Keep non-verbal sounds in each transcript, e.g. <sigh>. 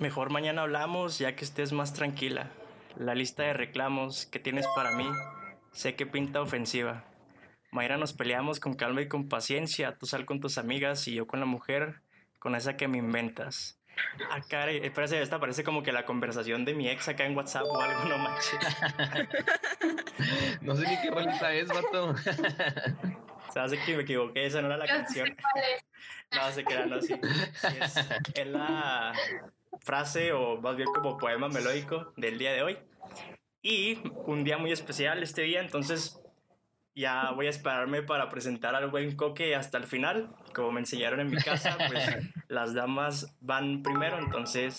Mejor mañana hablamos ya que estés más tranquila. La lista de reclamos que tienes para mí sé que pinta ofensiva. Mayra nos peleamos con calma y con paciencia. Tú sal con tus amigas y yo con la mujer, con esa que me inventas. Ah, caray, espérate, esta parece como que la conversación de mi ex acá en WhatsApp o algo, no manches. <laughs> no sé ni qué rolita es, vato. Se hace que me equivoqué, esa no era la canción. No, se queda, no, sí. es, es, la frase o más bien como poema melódico del día de hoy. Y un día muy especial este día, entonces ya voy a esperarme para presentar al buen Coque hasta el final. Como me enseñaron en mi casa, pues <laughs> las damas van primero, entonces,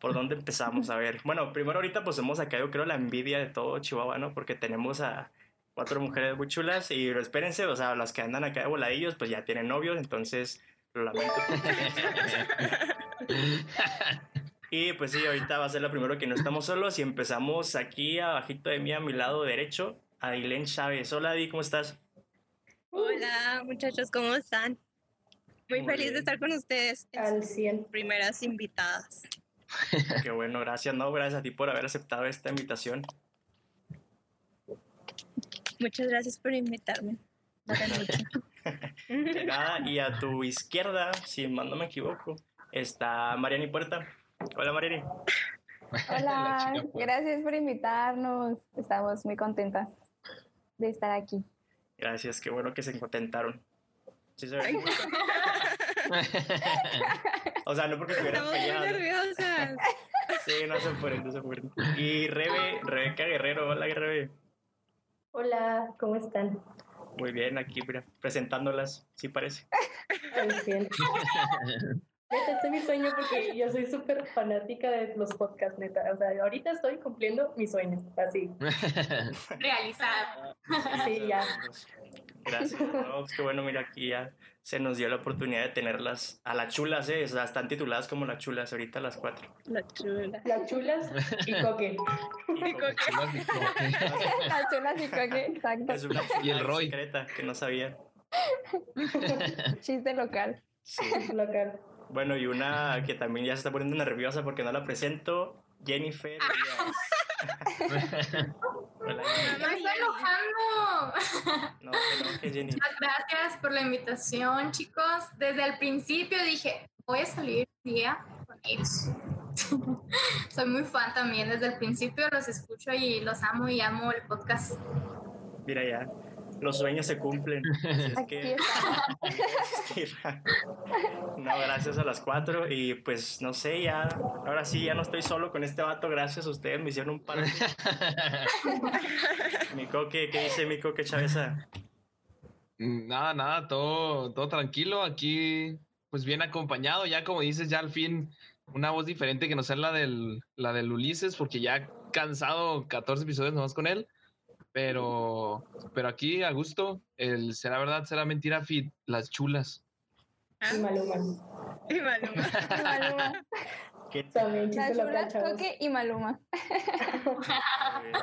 ¿por dónde empezamos? A ver, bueno, primero ahorita pues hemos acá yo creo la envidia de todo Chihuahua, ¿no? Porque tenemos a cuatro mujeres muy chulas y espérense, o sea, las que andan acá de voladillos pues ya tienen novios, entonces lo lamento. <laughs> y pues sí, ahorita va a ser lo primero que no estamos solos y empezamos aquí abajito de mí a mi lado derecho Ailén Chávez. Hola, Di, ¿cómo estás? Hola, muchachos, ¿cómo están? Muy, feliz de estar con ustedes. Al 100. Primeras invitadas. <laughs> Qué bueno, gracias. No, gracias a ti por haber aceptado esta invitación. Muchas gracias por invitarme. <laughs> nada, y a tu izquierda, si mal no me equivoco, está Mariani Puerta. Hola, Mariani. Hola, <laughs> gracias por invitarnos. Estamos muy contentas de estar aquí. Gracias, qué bueno que se contentaron. Sí se ve. <laughs> o sea, no porque estuvieran Estamos muy nerviosas. Sí, no se pueden, no se pueden. Y Rebe, Rebeca Guerrero, hola Rebe. Hola, ¿cómo están? Muy bien, aquí mira, presentándolas, sí parece. Muy bien. <laughs> Neta, este es mi sueño porque yo soy súper fanática de los podcasts, neta. O sea, ahorita estoy cumpliendo mi sueño, así. <laughs> Realizado. Sí, ya. Gracias. No, pues qué bueno, mira, aquí ya se nos dio la oportunidad de tenerlas a las chulas, ¿eh? O sea, están tituladas como las chulas, ahorita las cuatro. Las chulas. Las chulas y coque. Y coque. Las chulas y coque, <laughs> exacto. Es una Y el Roy. secreta que no sabía. Chiste local. Sí. Local. Bueno, y una que también ya se está poniendo nerviosa porque no la presento, Jennifer Díaz. <laughs> Hola. ¡Me estoy enojando! No, que no, que Jenny. Muchas gracias por la invitación, chicos. Desde el principio dije, voy a salir un día con ellos. <laughs> Soy muy fan también. Desde el principio los escucho y los amo y amo el podcast. Mira ya, los sueños se cumplen. Así <laughs> es que <laughs> <laughs> no, gracias a las cuatro y pues no sé, ya, ahora sí, ya no estoy solo con este vato, gracias a ustedes, me hicieron un par. mi coque, ¿qué dice mi coque Chaveza? Nada, nada, todo, todo tranquilo. Aquí, pues bien acompañado. Ya como dices, ya al fin una voz diferente que no sea la del, la del Ulises, porque ya cansado 14 episodios nomás con él. Pero, pero aquí a gusto, el será verdad, será mentira, fit, las chulas. Y Maluma. Y Maluma. Y Maluma. ¿Qué <laughs> También Las chulas, coque y Maluma.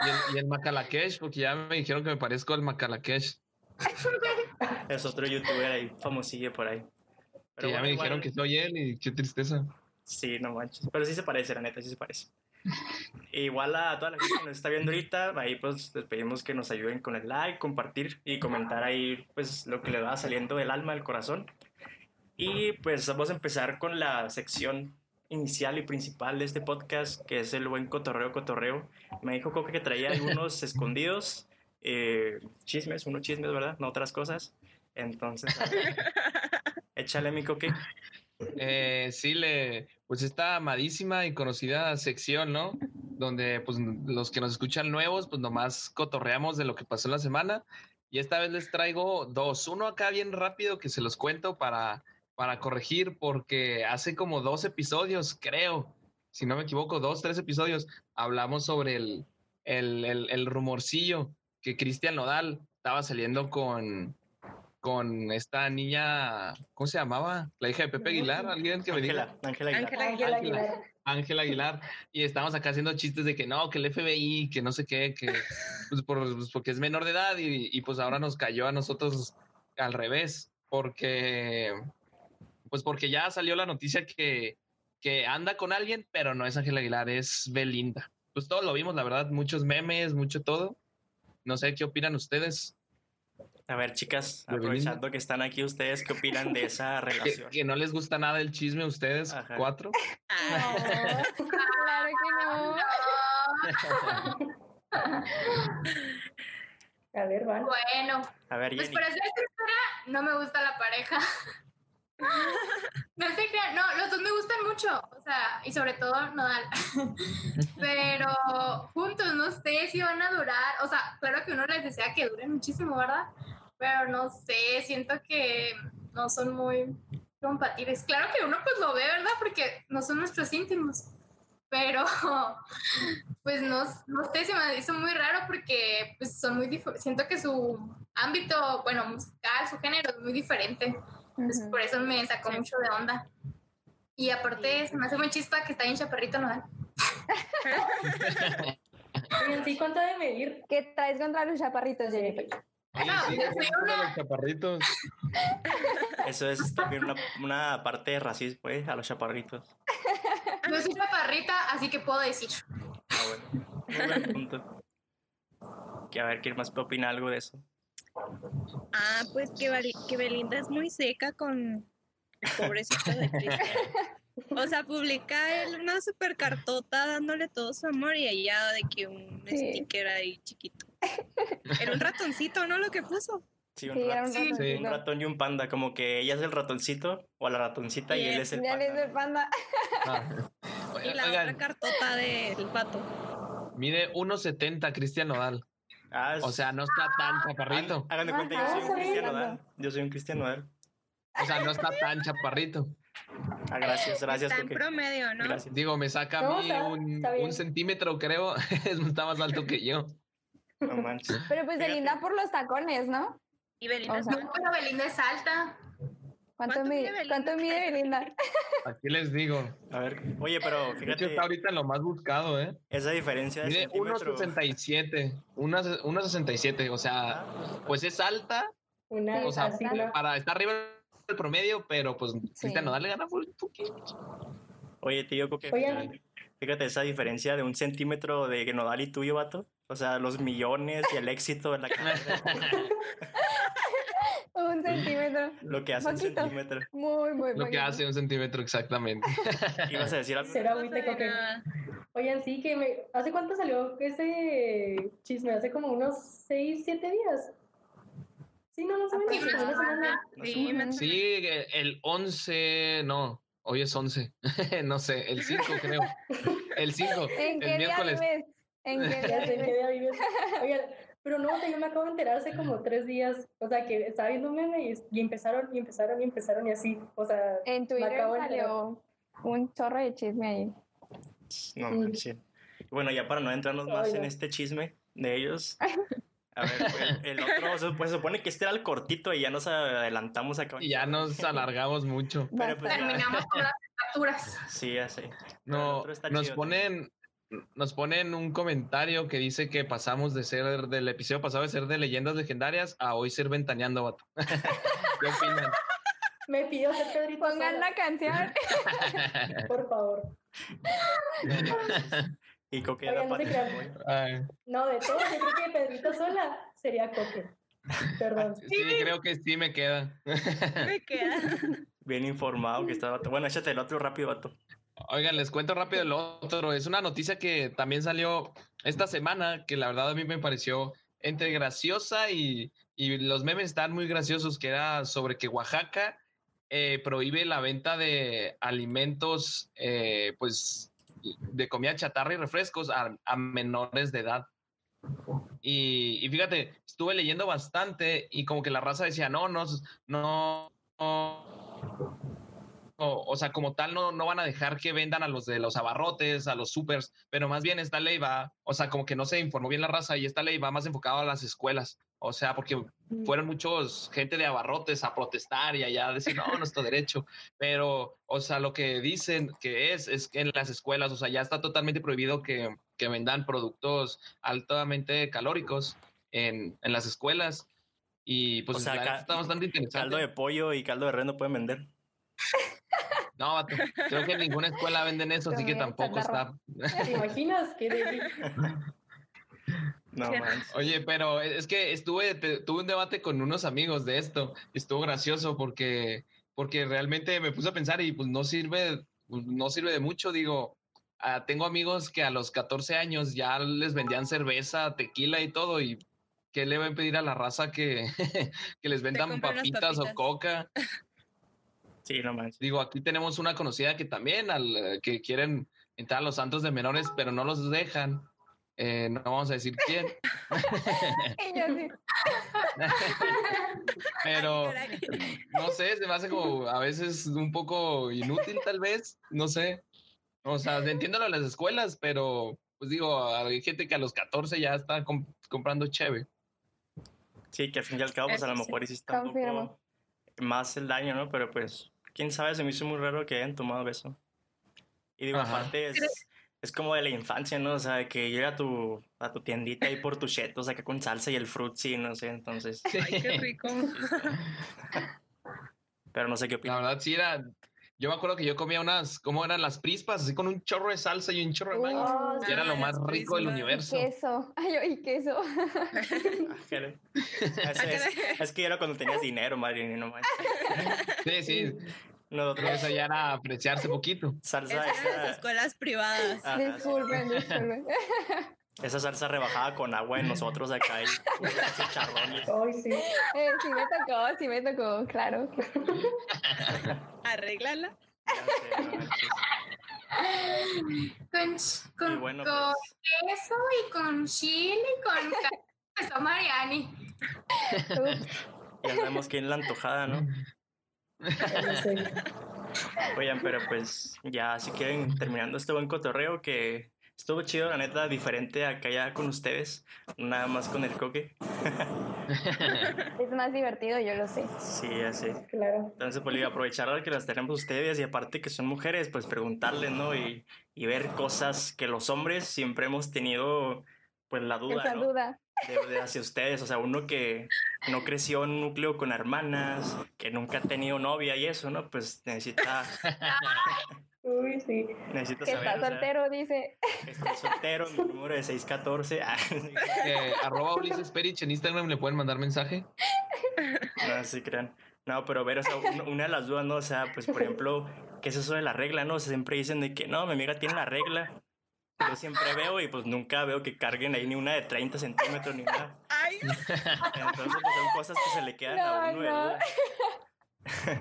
Y el, y el Macalakesh, porque ya me dijeron que me parezco al Macalakesh. <laughs> Es otro youtuber ahí, famosillo por ahí. Que ya bueno, me igual- dijeron que soy él y qué tristeza. Sí, no manches. Pero sí se parece, la neta, sí se parece. Igual a toda la gente que nos está viendo ahorita, ahí pues les pedimos que nos ayuden con el like, compartir y comentar ahí pues lo que le va saliendo del alma, del corazón. Y pues vamos a empezar con la sección inicial y principal de este podcast, que es el buen cotorreo, cotorreo. Me dijo Coque que traía algunos <laughs> escondidos, eh, chismes, unos chismes, ¿verdad? No otras cosas. Entonces, ver, <laughs> échale mi Coque. Eh, sí, le, pues esta amadísima y conocida sección, ¿no? Donde pues los que nos escuchan nuevos, pues nomás cotorreamos de lo que pasó la semana. Y esta vez les traigo dos. Uno acá bien rápido que se los cuento para, para corregir, porque hace como dos episodios, creo, si no me equivoco, dos, tres episodios, hablamos sobre el, el, el, el rumorcillo que Cristian Nodal estaba saliendo con, con esta niña, ¿cómo se llamaba? La hija de Pepe Aguilar, alguien que me diga. Ángela, Ángela Aguilar. Ángela Ángela Ángela. Aguilar. Aguilar y estamos acá haciendo chistes de que no, que el FBI, que no sé qué, que pues, por- pues, porque es menor de edad y, y, pues ahora nos cayó a nosotros al revés, porque pues porque ya salió la noticia que, que anda con alguien, pero no es Ángel Aguilar, es Belinda. Pues todos lo vimos, la verdad, muchos memes, mucho todo. No sé qué opinan ustedes. A ver, chicas, aprovechando que están aquí ustedes, ¿qué opinan de esa <laughs> relación? ¿Que, no les gusta nada el chisme a ustedes cuatro? claro que no. A ver, van. Bueno, a ver, pues para ser sincera, no me gusta la pareja. <laughs> no sé qué, no, los dos me gustan mucho, o sea, y sobre todo Nodal. <laughs> Pero juntos no sé si van a durar, o sea, claro que uno les desea que duren muchísimo, ¿verdad? Pero no sé, siento que no son muy compatibles. Claro que uno pues lo ve, ¿verdad? Porque no son nuestros íntimos pero <laughs> pues no, no sé, se me hizo muy raro porque pues son muy diferentes, siento que su ámbito, bueno, musical, su género es muy diferente, por eso me sacó mucho de onda. Y aparte se me hace muy chispa que está bien chaparrito, ¿no? <laughs> <laughs> ¿Y cuánto debe medir? ¿Qué traes contra los chaparritos, Jennifer? Los chaparritos. Eso es también una, una parte de racismo, ¿eh? A los chaparritos. No soy chaparrita, así que puedo decir. Ah, bueno. punto. Que a ver, ¿quién más opina algo de eso? Ah, pues que, que Belinda es muy seca con el pobrecito de Cristian. <laughs> O sea, publica él una super cartota dándole todo su amor y allá de que un sticker ahí chiquito. Era un ratoncito, ¿no? Lo que puso. Sí, un, un, ratón y un panda, como que ella es el ratoncito o la ratoncita y, él es el panda. es el panda. Ah. y la otra cartota del pato. Mide 1.70 Cristian Nodal. Ah, o sea, no está tan chaparrito. Háganme cuenta, yo soy un Cristian Nodal. Yo soy un Cristian Nodal. O sea, no está tan chaparrito. Ah, gracias, gracias. Está en promedio, ¿no? Digo, me saca a mí un, un, centímetro, creo. <laughs> está más alto que yo. No manches. Pero pues Belinda por los tacones, ¿no? Y Belinda, no, pero Belinda es alta. ¿Cuánto, mide, ¿Cuánto mide Belinda? Aquí les digo. A ver, oye, pero fíjate. está ahorita lo más buscado, ¿eh? Esa diferencia de Mide 1.67. 1.67. O sea, pues es alta. Una, o sea, para estar arriba del promedio, pero pues Cristian no darle gana por un poquito. Oye, tío, que fíjate esa diferencia de un centímetro de Nodal y tuyo, vato. O sea, los millones y el éxito en la <laughs> carrera. <laughs> un centímetro. Lo que hace un centímetro. Muy, muy Lo que hace un centímetro, exactamente. <laughs> ¿Ibas a decir algo? Será muy Oigan, sí, que me... ¿Hace cuánto salió ese chisme? Hace como unos 6, 7 días. Sí, no, no sabía. Sí, sí, el 11, no, hoy es 11. <laughs> no sé, el 5 creo. El 5, <laughs> el miércoles. <laughs> ¿En qué día vives? Oigan, pero no, yo me acabo de enterar hace como tres días, o sea, que estaba viendo un meme y, empezaron, y empezaron, y empezaron, y así, o sea... En Twitter salió un chorro de chisme ahí. No manches. Bueno, ya para no entrarnos más en este chisme de ellos, a ver, el, otro, pues supone que este era el cortito y ya nos adelantamos acá. Y ya nos <laughs> alargamos mucho. Pero pues Terminamos con las facturas. Sí, ya sé. No, nos ponen, nos ponen un comentario que dice que pasamos de ser del episodio pasado de ser de leyendas legendarias a hoy ser ventaneando, vato. <laughs> ¿Qué opinan? Me pidió ser Pedrito Pongan la canción. <laughs> Por favor. Y Coque era no, no, de todo, yo creo que Pedrito sola sería Coque. Perdón. Sí, creo que sí me queda. me queda. Bien informado que está, vato. Bueno, échate el otro rápido, vato. Oigan, les cuento rápido el otro. Es una noticia que también salió esta semana, que la verdad a mí me pareció entre graciosa y, los memes están muy graciosos, que era sobre que Oaxaca eh, prohíbe la venta de alimentos, eh, pues, de comida chatarra y refrescos a, menores de edad. Y, y, fíjate, estuve leyendo bastante y como que la raza decía, no, no, no, no o, sea, como tal, no, no van a dejar que vendan a los de los abarrotes, a los supers, pero más bien esta ley va, o sea, como que no se informó bien la raza y esta ley va más enfocada a las escuelas. O sea, porque mm. fueron muchos gente de abarrotes a protestar y allá a decir, no, nuestro derecho. Pero, o sea, lo que dicen que es, es que en las escuelas, o sea, ya está totalmente prohibido que, que vendan productos altamente calóricos en, en las escuelas. Y pues o sea, está bastante interesante. Caldo de pollo y caldo de res no pueden vender. No, vato, creo que en ninguna escuela venden eso, así que tampoco está. ¿Te imaginas que. <laughs> No <laughs> manches. Oye, pero es que estuve, te- tuve un debate con unos amigos de esto. Estuvo gracioso porque, porque realmente me puse a pensar y pues no sirve, pues, no sirve de mucho. Digo, ah, tengo amigos que a los 14 años ya les vendían cerveza, tequila y todo. Y ¿qué le va a impedir a la raza que, <laughs> que les vendan papitas, o coca? Sí, no manches. Digo, aquí tenemos una conocida que también, al, que quieren entrar a los santos de menores, pero no los dejan. Eh, no vamos a decir quién. <laughs> Y yo así, <laughs> Pero no sé, se me hace como a veces un poco inútil tal vez, no sé. O sea, entiendo lo de las escuelas, pero pues digo, hay gente que a los 14 ya está com- comprando cheve. Sí, que al fin y al cabo, pues a lo mejor hiciste un confirmo. poco más el daño, ¿no? Pero pues, quién sabe, se me hizo muy raro que hayan tomado eso. Y digo, Ajá. aparte es, es como de la infancia, ¿no? O sea, que llega a tu, a tu tiendita ahí por tus chetos acá con salsa y el fruitsy, no sé, entonces. Ay, qué <laughs> rico. Pero no sé qué La opinas. verdad, sí era. Yo me acuerdo que yo comía unas, ¿cómo eran las prispas? Así con un chorro de salsa y un chorro de maíz. Oh, Y era lo más rico del universo. queso. Ay, y queso. <laughs> <laughs> Es, es- es que era cuando tenías dinero, madre, no manches. Sí, sí. Nosotros, Eso ya era apreciarse poquito. salsa Esas eran las esa, escuelas privadas. ajá, sí. Disculpen, disculpen. <laughs> esa salsa rebajada con agua en nosotros acá y chicharrones. Ay, sí. Eh, sí me tocó, sí me tocó, claro. Arréglala. Con, con, bueno, con pues, queso y con chile y con queso Mariani. Ups. ya sabemos quién es la antojada, ¿no? <laughs> Oigan, pero pues ya si quieren terminando este buen cotorreo que estuvo chido, la neta, diferente acá ya con ustedes, nada más con el coque. <laughs> Es más divertido, yo lo sé. Sí, así. Claro. Entonces, pues, aprovechar que las tenemos ustedes y aparte que son mujeres, pues preguntarles, ¿no? Y, y ver cosas que los hombres siempre hemos tenido, pues la duda, Esa ¿no? duda. De, de hacia ustedes, o sea, uno que no creció en un núcleo con hermanas, que nunca ha tenido novia y eso, ¿no? Pues necesita, Uy, sí. necesita Que saber, está o sea, soltero, dice. Estoy soltero, mi número de 614. Ah, <laughs> Eh, arroba Ulises Perich en Instagram le pueden mandar mensaje. no, sí crean. No, pero ver, o sea, un- una de las dudas, ¿no? O sea, pues, por ejemplo, ¿qué es eso de la regla, no? O sea, siempre dicen de que, no, mi amiga tiene la regla. Yo siempre veo y pues nunca veo que carguen ahí ni una de 30 centímetros ni nada. <laughs> Ay, Entonces, pues son cosas que se le quedan a No, uno de no.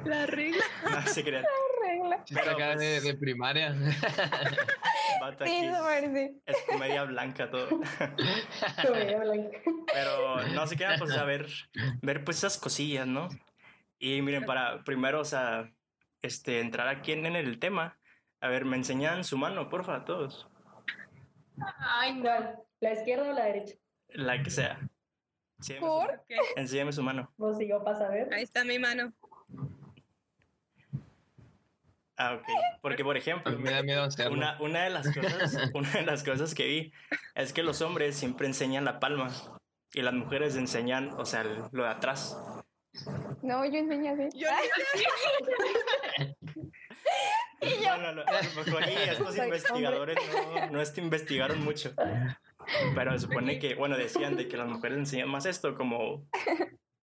la regla. <laughs> No se crean. Regla. Chiste Pero, acá de, pues, de primaria. <laughs> Vato, Sí, es comedia blanca todo. Comedia blanca. Pero no se quedan, pues, a ver, ver pues esas cosillas, ¿no? Y miren, para primero, o sea, este, entrar aquí en, en el tema, a ver, me enseñan su mano, porfa, a todos. Ay, no. ¿La izquierda o la derecha? La que sea. Enséñame su, ¿Por? Ok, enséñame su mano. Vos digo, para saber. Ahí está mi mano. Ah, ok. Porque, por ejemplo, Me da miedo hacerlo. una, una, de las cosas, una de las cosas que vi es que los hombres siempre enseñan la palma y las mujeres enseñan, o sea, lo de atrás. No, yo enseño así. Yo <laughs> Bueno, lo- a lo mejor y estos investigadores no, no este, investigaron mucho. Pero se supone que, bueno, decían de que las mujeres enseñan más esto, como,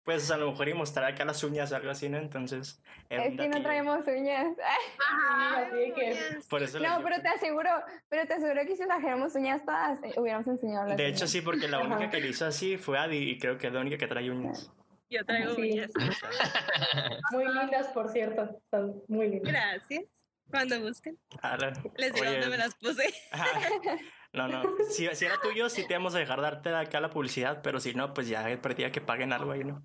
pues a lo mejor y mostrar acá las uñas o algo así, ¿no? Entonces, Es que no traemos uñas. <laughs> Así de que. Por eso No, pero te aseguro, pero te aseguro que si trajéramos uñas todas, eh, hubiéramos enseñado las De hecho, uñas. sí, porque la única Ajá. que lo hizo así fue Adi y creo que es la única que trae uñas. Yo traigo Sí. uñas. <laughs> Muy lindas, por cierto. Son muy lindas. Gracias. Cuando gusten. Ah, la- Les digo oye, dónde me las puse. ajá. No, no. Si, si era tuyo, sí te vamos a dejar darte acá la publicidad, pero si no, pues ya perdía que paguen algo ahí, ¿no?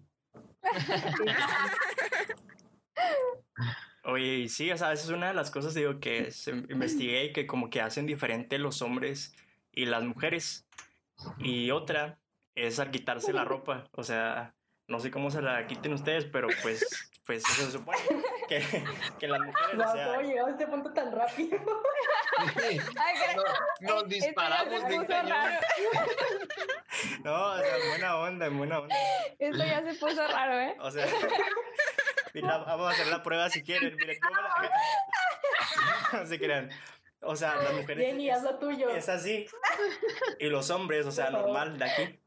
Oye, sí, o sea, esa es una de las cosas, digo, que se- investigué y que como que hacen diferente los hombres y las mujeres. Y otra es al quitarse la ropa. O sea, no sé cómo se la quiten ustedes, pero pues, pues eso se supone que, que las mujeres, o sea, ¿cómo llegamos a este punto tan rápido? Ay, que- No, nos esto ya disparamos puso cañón. <laughs> no, o sea, buena onda, buena onda. Esto ya se puso raro, ¿eh? O sea, mira, vamos a hacer la prueba si quieren. Me la- <laughs> no se crean. O sea, las mujeres. Jenny, haz lo tuyo. Es así. Y los hombres, o sea, normal de aquí.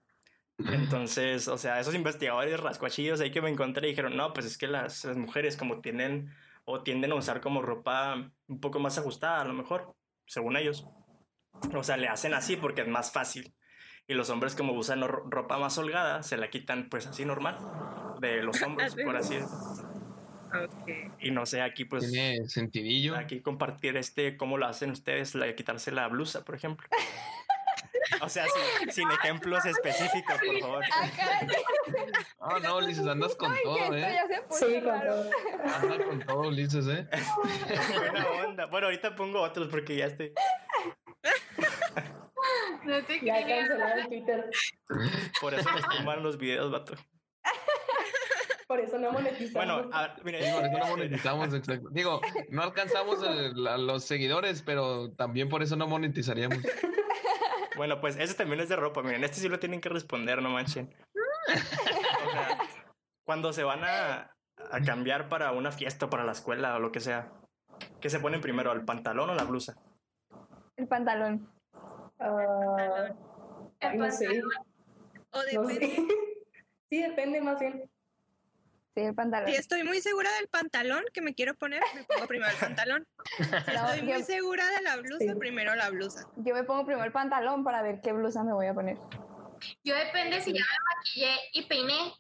Entonces, o sea, esos investigadores rascuachillos ahí que me encontré dijeron, no, pues es que las, las mujeres como tienen o tienden a usar como ropa un poco más ajustada, a lo mejor, según ellos. O sea, le hacen así porque es más fácil. Y los hombres como usan ro- ropa más holgada, se la quitan pues así normal de los <laughs> hombros, por así decirlo. Ok. Y no sé, aquí pues Tiene sentidillo. aquí compartir este cómo lo hacen ustedes, la de quitarse la blusa, por ejemplo. <laughs> O sea, sin, sin ejemplos específicos, por favor. Ah, <laughs> Ah, no, Ulises, andas con ay, todo, ¿eh? Sí, con raro. todo. Andas con todo, Ulises, ¿eh? Buena onda. Bueno, ahorita pongo otros porque ya estoy. <laughs> No te Ya cancelaron en Twitter. Por eso nos tumban los videos, vato. Por eso no monetizamos. Bueno, a ver, mira, por eso no monetizamos, exacto. Digo, no alcanzamos el- a los seguidores, pero también por eso no monetizaríamos. <laughs> Bueno, pues ese también es de ropa. Miren, este sí lo tienen que responder, no manchen. O sea, cuando se van a, a cambiar para una fiesta, para la escuela o lo que sea, ¿qué se ponen primero, el pantalón o la blusa? El pantalón. Ah, ay, no sé. O No depende. sé. <laughs> Sí, depende más bien. Sí, el pantalón. Si estoy muy segura del pantalón que me quiero poner, me pongo primero el pantalón. Si <laughs> No, estoy muy segura de la blusa, Sí. primero la blusa. yo me pongo primero el pantalón para ver qué blusa me voy a poner. Yo depende si ya me maquillé y peiné.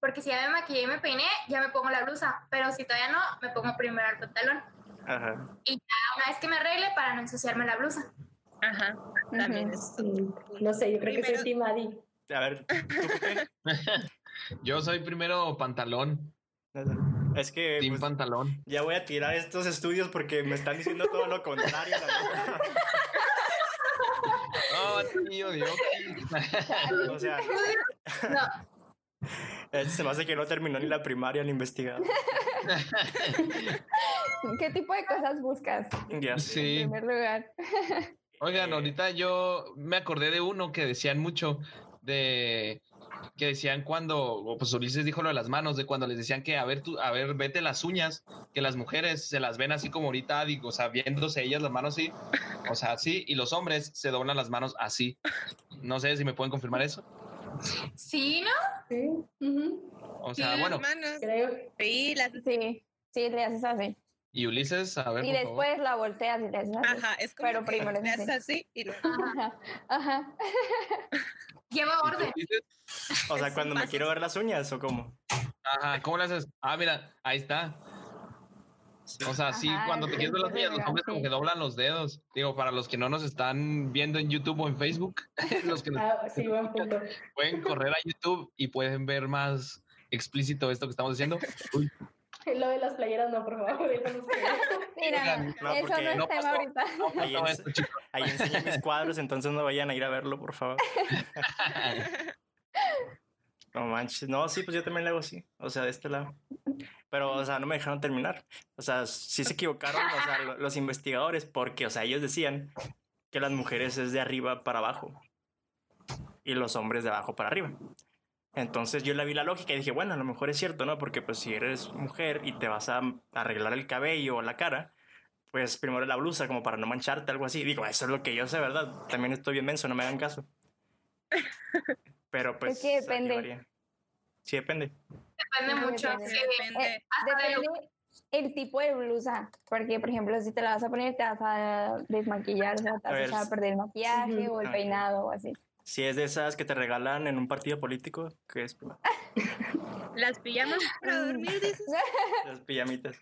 Porque si ya me maquillé y me peiné, ya me pongo la blusa. Pero si todavía no, me pongo primero el pantalón. Ajá. Una vez que me arregle para no ensuciarme la blusa. Ajá. También es. Mm, No sé, yo creo que Primero- soy Team Adi. A ver, ¿tú qué? <laughs> Yo soy primero pantalón, Es que team pues, pantalón. ya voy a tirar estos estudios porque me están diciendo todo lo contrario. No, tío, yo. O sea, No, este se me hace que no terminó ni la primaria ni investigado. ¿Qué tipo de cosas buscas? Ya sé. Sí. En primer lugar. Oigan, ahorita yo me acordé de uno que decían mucho de que decían cuando, pues Ulises dijo lo de las manos, de cuando les decían que a ver tú, a ver, vete las uñas, que las mujeres se las ven así como ahorita, digo, o sea, viéndose ellas las manos así, o sea, así, y los hombres se doblan las manos así. No sé si me pueden confirmar eso. sí, ¿no? Sí, O Sí, sea, las bueno, manos. creo. Sí, las. Sí, sí, le haces así. y Ulises, a ver, Y por favor. después la volteas y le haces así. Ajá, es como Pero primero es le haces así. así y luego. Ajá. Ajá. <laughs> Lleva ¿Y tú, orden. O sea, <laughs> cuando me quiero ver las uñas o cómo. Ajá, ¿cómo le haces? Ah, mira, ahí está. O sea, sí, Ajá, cuando te quieres ver las uñas, los sí. hombres como que doblan los dedos. Digo, para los que no nos están viendo en YouTube o en Facebook, <laughs> los que nos Ah, sí, buen punto. pueden correr a YouTube y pueden ver más explícito esto que estamos diciendo. Uy, <laughs> Lo de las playeras, no, por favor. <laughs> No. <laughs> Mira, no, eso porque no es no tema ahorita. Ahí, no, ens- ahí enseño mis cuadros, entonces no vayan a ir a verlo, por favor. <laughs> No manches. No, sí, pues yo también le hago así. O sea, de este lado. Pero, o sea, no me dejaron terminar. O sea, sí se equivocaron o sea, lo- los investigadores porque, o sea, ellos decían que las mujeres es de arriba para abajo y los hombres de abajo para arriba. Entonces yo le vi la lógica y dije, bueno, a lo mejor es cierto, ¿no? Porque pues si eres mujer y te vas a arreglar el cabello o la cara, pues primero la blusa como para no mancharte, algo así. Digo, eso es lo que yo sé, ¿verdad? También estoy bien menso, no me hagan caso. <laughs> Pero pues... que aquí depende. Sí, depende. Depende Sí, mucho. depende. sí. Depende. Eh, depende el tipo de blusa. Porque, por ejemplo, si te la vas a poner, te vas a desmaquillar, o sea, te A vas a echar a perder el maquillaje Ujú. o el Ah. peinado o así. Si es de esas que te regalan en un partido político, que es Las pijamas para dormir, dices. <laughs> las pijamitas.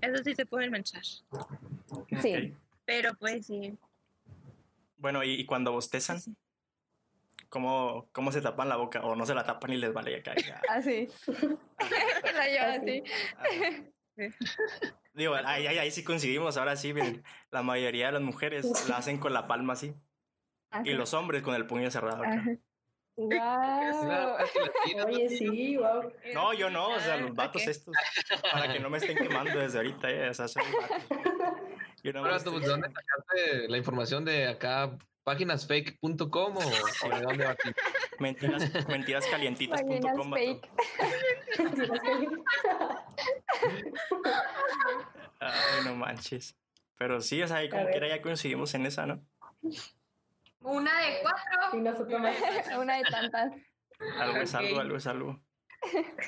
Eso sí se pueden manchar. Sí. Pero pues sí. Bueno, ¿y, y cuando bostezan? ¿Cómo, ¿Cómo se tapan la boca? ¿O no se la tapan y les vale ya? Así. <laughs> la lleva así. Digo, ahí, ahí, ahí sí coincidimos, ahora sí, miren, la mayoría de las mujeres la hacen con la palma así así. y los hombres con el puño cerrado. acá. Ajá. <laughs> Tiras, Oye, sí, wow. No, yo no, o sea, los vatos ok. estos, para que no me estén quemando desde ahorita, eh, o sea, son vatos. Yo no Ahora, ¿tú, ¿De dónde sacaste la información de acá? ¿Páginasfake.com o, o de dónde va aquí? Mentiras, <laughs> Páginas mentirascalientitas.com. fake. Ay, no manches. Pero sí, o sea, como quiera ya coincidimos en esa, ¿no? Una de cuatro. Y nosotros más. Una de tantas. Algo es algo, algo es algo.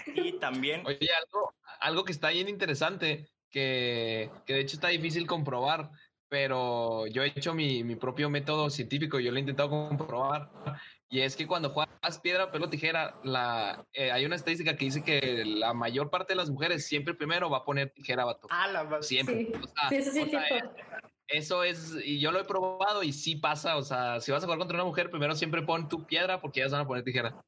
Y también, Oye, algo, algo que está bien interesante, que, que de hecho está difícil comprobar, pero yo he hecho mi, mi propio método científico, yo lo he intentado comprobar, y es que cuando juegas piedra, pelo, tijera, la, eh, hay una estadística que dice que la mayor parte de las mujeres siempre primero va a poner tijera, vato. a la. Siempre. Sí, O sea, sí, eso sí o sea. Eso es, y yo lo he probado y sí pasa, o sea, si vas a jugar contra una mujer, primero siempre pon tu piedra porque ellas van a poner tijera.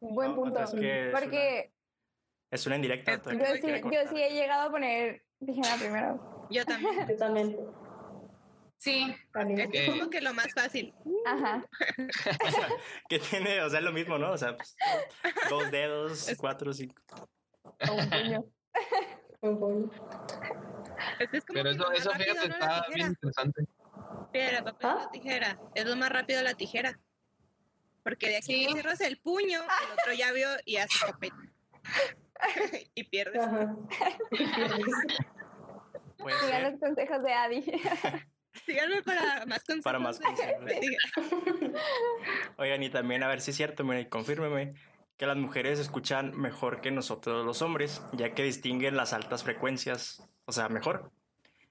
Buen No, punto. es que es Porque Es una indirecta. Es- yo sí, yo sí he llegado a poner tijera primero. Yo también. Yo también. Sí. también. Es Eh. como que lo más fácil. Ajá. <laughs> Que tiene, o sea, es lo mismo, ¿no? O sea, pues, dos dedos, cuatro, cinco. O un puño. <laughs> Es como Pero eso, eso rápido, fíjate, está bien interesante. Piedra, papel, ¿Ah? o tijera. Es lo más rápido la tijera. Porque de aquí Sí. cierras el puño, el otro ya vio y hace papel. <laughs> y pierdes. Puede Sigan los consejos de Adi. <laughs> Síganme para más consejos. Para más. <laughs> Oigan, y también a ver si es cierto, mire, confírmeme que las mujeres escuchan mejor que nosotros los hombres, ya que distinguen las altas frecuencias, o sea, mejor.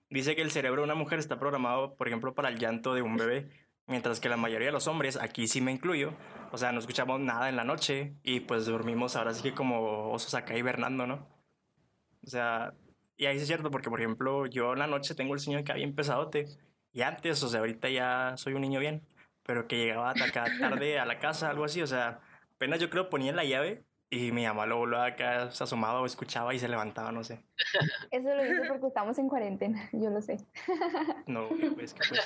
Dice que el cerebro de una mujer está programado, por ejemplo, para el llanto de un bebé, mientras que la mayoría de los hombres, aquí sí me incluyo, o sea, no escuchamos nada en la noche y pues dormimos ahora sí que como osos acá hibernando, ¿no? O sea, y ahí sí es cierto, porque por ejemplo, yo en la noche tengo el sueño acá bien pesadote, y antes, o sea, ahorita ya soy un niño bien, pero que llegaba acá tarde a la casa, algo así, o sea, apenas yo creo ponía la llave y mi mamá luego, luego acá se asomaba o escuchaba y se levantaba, no sé. <laughs> Eso lo hice porque estamos en cuarentena, yo lo sé. No, pues que pues.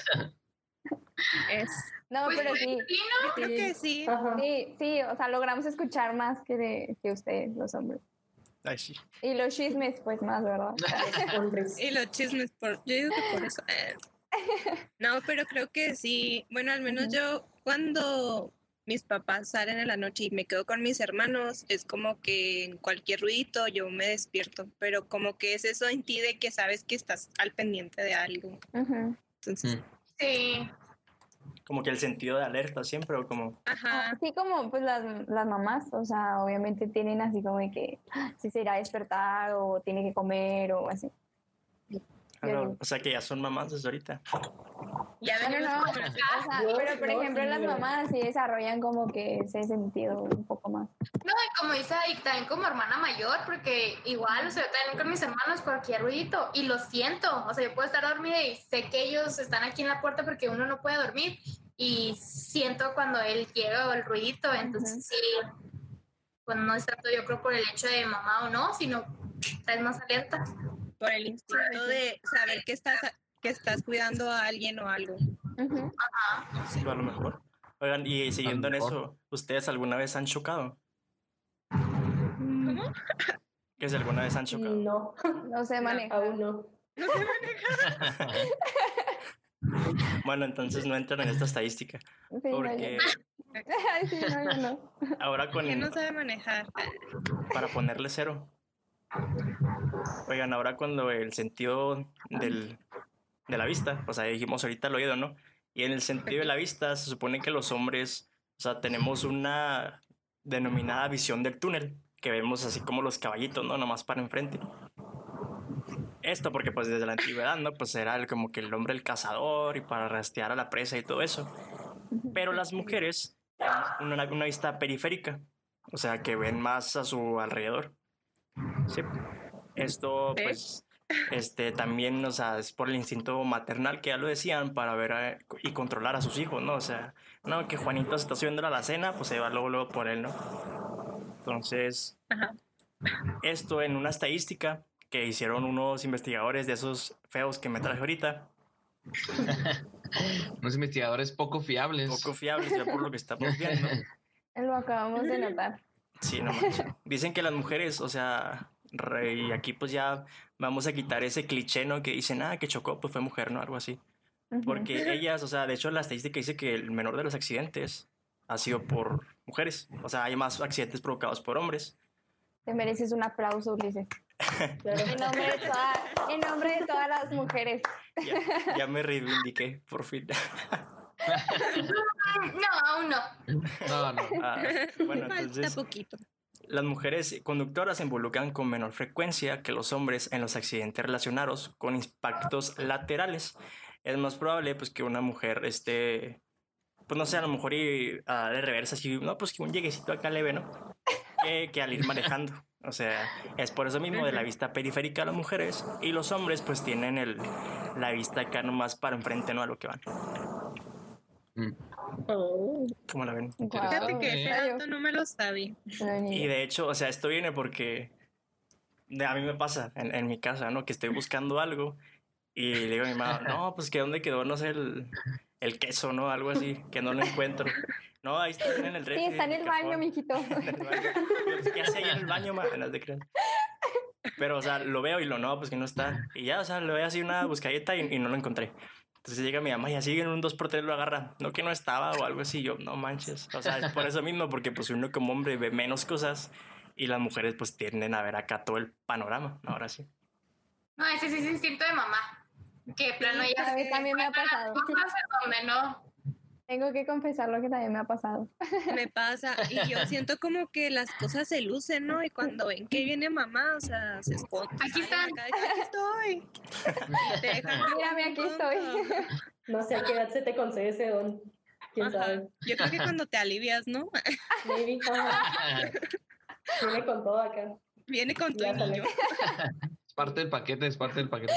Es, No, Pues, pero sí, sí, yo creo que sí. Sí, sí, o sea, logramos escuchar más que, de, que ustedes, los hombres. Ay, sí. Y los chismes, pues más, ¿verdad? <laughs> Y los chismes, por, yo digo que por eso. eh. <laughs> No, pero creo que sí. Bueno, al menos yo cuando mis papás salen en la noche y me quedo con mis hermanos, es como que en cualquier ruidito yo me despierto, pero como que es eso en ti de que sabes que estás al pendiente de algo. Entonces, Mm. Sí. Como que el sentido de alerta siempre, o como, ajá. Así como pues las, las mamás, o sea, obviamente tienen así como de que "Ah, si se irá a despertar o tiene que comer o así. No, o sea, que ya son mamás desde ahorita. Ya No, no, no, con o el- sea, Yo- pero por ejemplo las mamás sí desarrollan como que ese sentido un poco más. No, y como dice Adi, también como hermana mayor, porque igual, o sea, yo también con mis hermanos cualquier ruidito y lo siento, o sea, yo puedo estar dormida y sé que ellos están aquí en la puerta porque uno no puede dormir y siento cuando él llega o el ruidito, entonces sí, pues no es tanto yo creo por el hecho de mamá o no, sino estás más alerta. Por el instinto de saber que estás, que estás cuidando a alguien o algo. Ujú. Sí, a lo mejor. Oigan, y siguiendo en eso, ¿ustedes alguna vez han chocado? ¿Cómo? <laughs> ¿Que si alguna vez han chocado? No, No se maneja. aún no. <laughs> Bueno, entonces no entran en esta estadística. Sí, no, yo Porque no. <laughs> Ay, sí, no, yo no. ahora con... Que no sabe manejar. para ponerle cero. Oigan, ahora cuando el sentido del, de la vista, o sea, dijimos ahorita el oído, ¿no? Y en el sentido de la vista se supone que los hombres, o sea, tenemos una denominada visión del túnel, que vemos así como los caballitos, ¿no? Nomás para enfrente. Esto porque pues desde la antigüedad, ¿no? Pues era como que el hombre el cazador y para rastrear a la presa y todo eso. Pero las mujeres tienen una vista periférica, o sea, que ven más a su alrededor. Sí. Esto, pues, este, también, o sea, es por el instinto maternal que ya lo decían, para ver a- y controlar a sus hijos, ¿no? O sea, no, que Juanito se está subiendo a la cena, pues se va luego, luego por él, ¿no? Entonces, Ajá. esto en una estadística que hicieron unos investigadores de esos feos que me traje ahorita, <laughs> Unos investigadores poco fiables. poco fiables ya por lo que estamos viendo. <laughs> Lo acabamos de notar. Sí, no manches. Dicen que las mujeres, o sea, y aquí pues ya vamos a quitar ese cliché, ¿no? Que dicen, ah, que chocó, pues fue mujer, ¿no? Algo así. Porque ellas, o sea, de hecho la estadística dice que el menor de los accidentes ha sido por mujeres. O sea, hay más accidentes provocados por hombres. Te mereces un aplauso, Ulises. <laughs> En nombre de, toda- en nombre de todas las mujeres. Ya, ya me reivindiqué, por fin. <laughs> <laughs> No, aún no. No, no. <laughs> Ah, bueno, Falta entonces, poquito. las mujeres conductoras se involucran con menor frecuencia que los hombres en los accidentes relacionados con impactos laterales. Es más probable pues que una mujer esté, pues no sé, a lo mejor y a de reversa, así, no, pues que un lleguecito acá leve, ¿no? Que, que al ir <laughs> manejando. O sea, es por eso mismo de la vista periférica a las mujeres y los hombres pues tienen el, la vista acá nomás para enfrente, ¿no? A lo que van. Oh. ¿Cómo la ven? Fíjate que ese Ay, dato no me lo sabía. Y de hecho, o sea, esto viene porque de- a mí me pasa en, en mi casa, ¿no? Que estoy buscando algo y le digo a mi mamá, <laughs> no, pues que dónde quedó, no sé, el, el queso, ¿no? Algo así, que no lo encuentro. No, ahí está en el refri. Sí, está en el baño, cajón". mijito. <laughs> El baño. ¿Qué hace ahí en el baño? No te creas. Pero, o sea, lo veo y lo no, pues que no está. Y ya, o sea, le doy así una buscadita y, y no lo encontré. Entonces llega mi mamá y así en un 2x3 lo agarra. No que no estaba o algo así. Yo, no manches. O sea, es por eso mismo, porque pues uno como hombre ve menos cosas y las mujeres pues tienden a ver acá todo el panorama. Ahora sí. No, ese sí es instinto de mamá. Que plano Sí, ya a mí también me ha pasado. Cosas en donde no. Tengo que confesar lo que también me ha pasado. Me pasa. Y yo siento como que las cosas se lucen, ¿no? Y cuando ven que viene mamá, o sea, se esconden. Aquí están. Acá, Aquí estoy. Te dejan <laughs> Mírame, aquí estoy. No sé a qué edad se te concede ese don. ¿Quién Ajá. sabe? Yo creo que cuando te alivias, ¿no? <laughs> Maybe. <laughs> Viene con todo acá. Viene con niño. Es parte del paquete, es parte del paquete.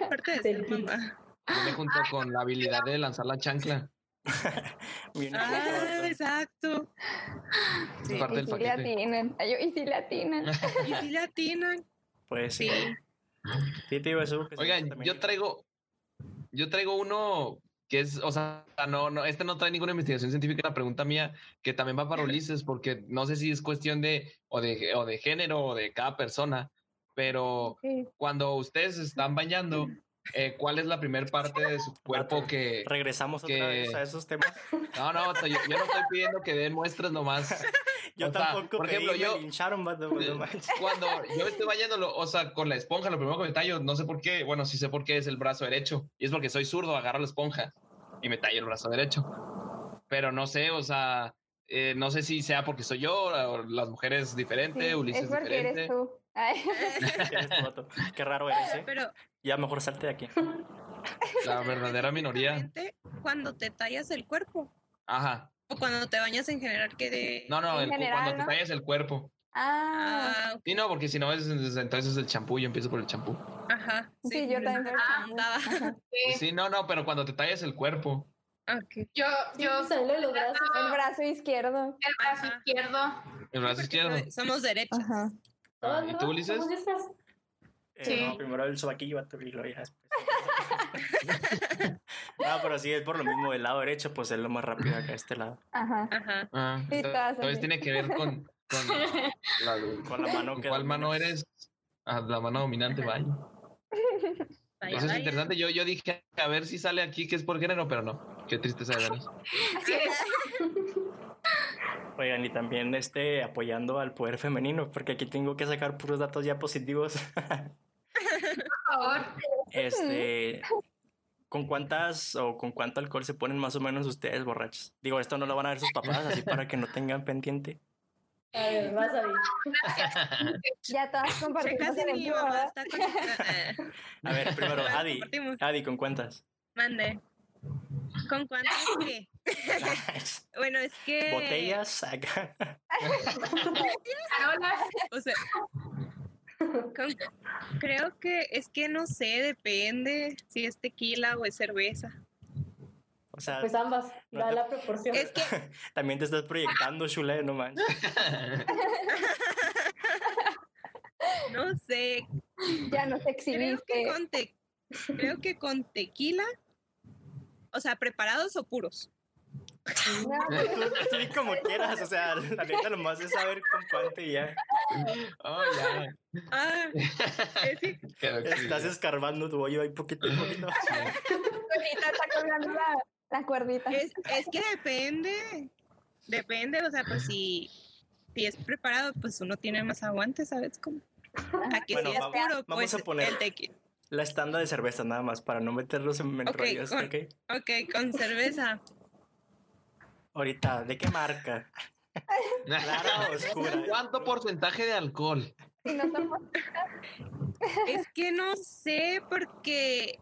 Aparte de Del ser mamá. Viene junto con la habilidad de lanzar la chancla. <laughs> Viene Ah, exacto. Es Sí. parte Y del si le atinan. Ay, y si le atinan. Y si le atinan. Pues sí. Sí. Digo eso. que Oigan, también. yo traigo, yo traigo uno que es, o sea, no, no, este no trae ninguna investigación científica, la pregunta mía, que también va para Ulises, porque no sé si es cuestión de, o de, o de género, o de cada persona, pero Sí. cuando ustedes están bañando, eh, ¿cuál es la primer parte de su cuerpo que... Regresamos otra que- vez a esos temas. No, no, yo, yo no estoy pidiendo que den muestras nomás. <laughs> Yo O sea, tampoco por ejemplo, me yo- lincharon, vato, pues. <laughs> Cuando yo estoy bañándolo, o sea, con la esponja, lo primero que me tallo, no sé por qué, bueno, sí sé por qué es el brazo derecho. Y es porque soy zurdo, agarro la esponja y me tallo el brazo derecho. Pero no sé, o sea, eh, no sé si sea porque soy yo, o las mujeres diferente, Sí, Ulises es porque diferente. eres tú. <laughs> Qué raro eres, ¿eh? Pero Ya mejor salte de aquí. La verdadera minoría. cuando te tallas el cuerpo. Ajá. O cuando te bañas en general, que de. No, no, el general, cuando te tallas el cuerpo. Ah, Ah, ok, Y no, porque si no, es, es- entonces es el champú, yo empiezo por el champú. ajá. sí, yo también. Ah. Ajá. Pues Sí, no, no, pero cuando te tallas el cuerpo. Ok. Yo, Yo de los brazos. El brazo izquierdo. el brazo Ajá. izquierdo. El brazo izquierdo. somos derechos. Ajá. Ah, ¿Y tú, Ulises? Eh, Sí. No, primero el sobaquillo, y luego ya después. <laughs> no, pero sí, es por lo mismo del lado derecho, pues es lo más rápido acá a este lado. Ajá. Ajá. Ah, entonces así. tiene que ver con, con <laughs> la, Con la mano ¿con que ¿Cuál mano eres? Ah, la mano dominante, vaya. Vaya, Eso es vaya. interesante. Yo, yo dije a ver si sale aquí que es por género, pero no. Qué tristeza de veras. Sí, <laughs> Oigan, y también este, apoyando al poder femenino, porque aquí tengo que sacar puros datos ya positivos. por favor. Este, <laughs> ¿con cuántas o con cuánto alcohol se ponen más o menos ustedes borrachos? Digo, esto no lo van a ver sus papás, así para que no tengan pendiente. A ver, vas a ver. Ya todas compartimos Checas el. A ver, primero, <laughs> Adi. Adi, ¿con cuántas? Mande. ¿Con cuántas qué? <laughs> Bueno, es que. Botellas, acá. Carolas. O sea. con- creo que es que no sé, depende si es tequila o es cerveza. O sea, Pues ambas. No Da te- la proporción. Es que <laughs> también te estás proyectando, Shule, no manches. no sé, Ya nos creo que exhibiste. con te- creo que con tequila, o sea, preparados o puros. Tú como quieras, o sea, la neta nomás es saber con cuánto y ya. Oh, ya. Ah, es que <laughs> Estás escarbando tu hoyo ahí poquito a poquito. Es, es que depende, depende, o sea, pues si, si es preparado, pues uno tiene más aguante, ¿sabes cómo? A que Bueno, si es puro, vamos pues a poner- el tequila. La estándar de cerveza nada más, para no meterlos en en Ok, rollos, con- ¿ok? Ok, con cerveza. Ahorita, ¿de qué marca? Clara o <laughs> oscura. ¿Cuánto porcentaje de alcohol? Es que no sé porque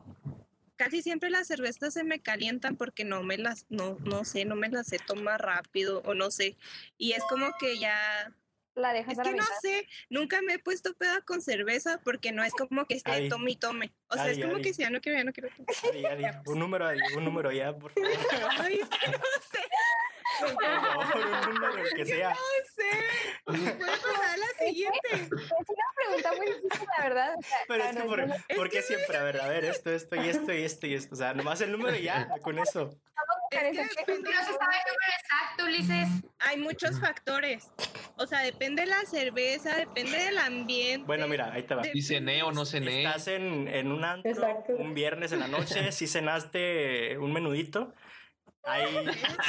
casi siempre las cervezas se me calientan porque no me las, no, no sé, no me las sé tomar rápido o no sé. Y es como que ya, la dejas es a la que no sé, nunca me he puesto peda con cerveza porque no es como que esté tome y tome. O sea, es como que si ya no quiero, ya no quiero. tomar. Adi, Adi, un número, Adi, un número ya, por <laughs> favor. Ay, es que no sé, Por favor, un número, que sea. no sé. ¿Puedo pasar a la siguiente? Es una pregunta muy difícil, la verdad. o sea, Pero es que, por, nosotros ¿por qué siempre? A ver, a ver, esto, esto y esto y esto y esto. O sea, nomás el número ya, <laughs> con eso. Es que No se sabe el número exacto, Ulises. Hay muchos factores. O sea, depende de la cerveza, depende del ambiente. Bueno, mira, ahí te va. ¿Y cené o no cené? Estás en, en un antro, Exacto. un viernes en la noche, <laughs> si cenaste un menudito, hay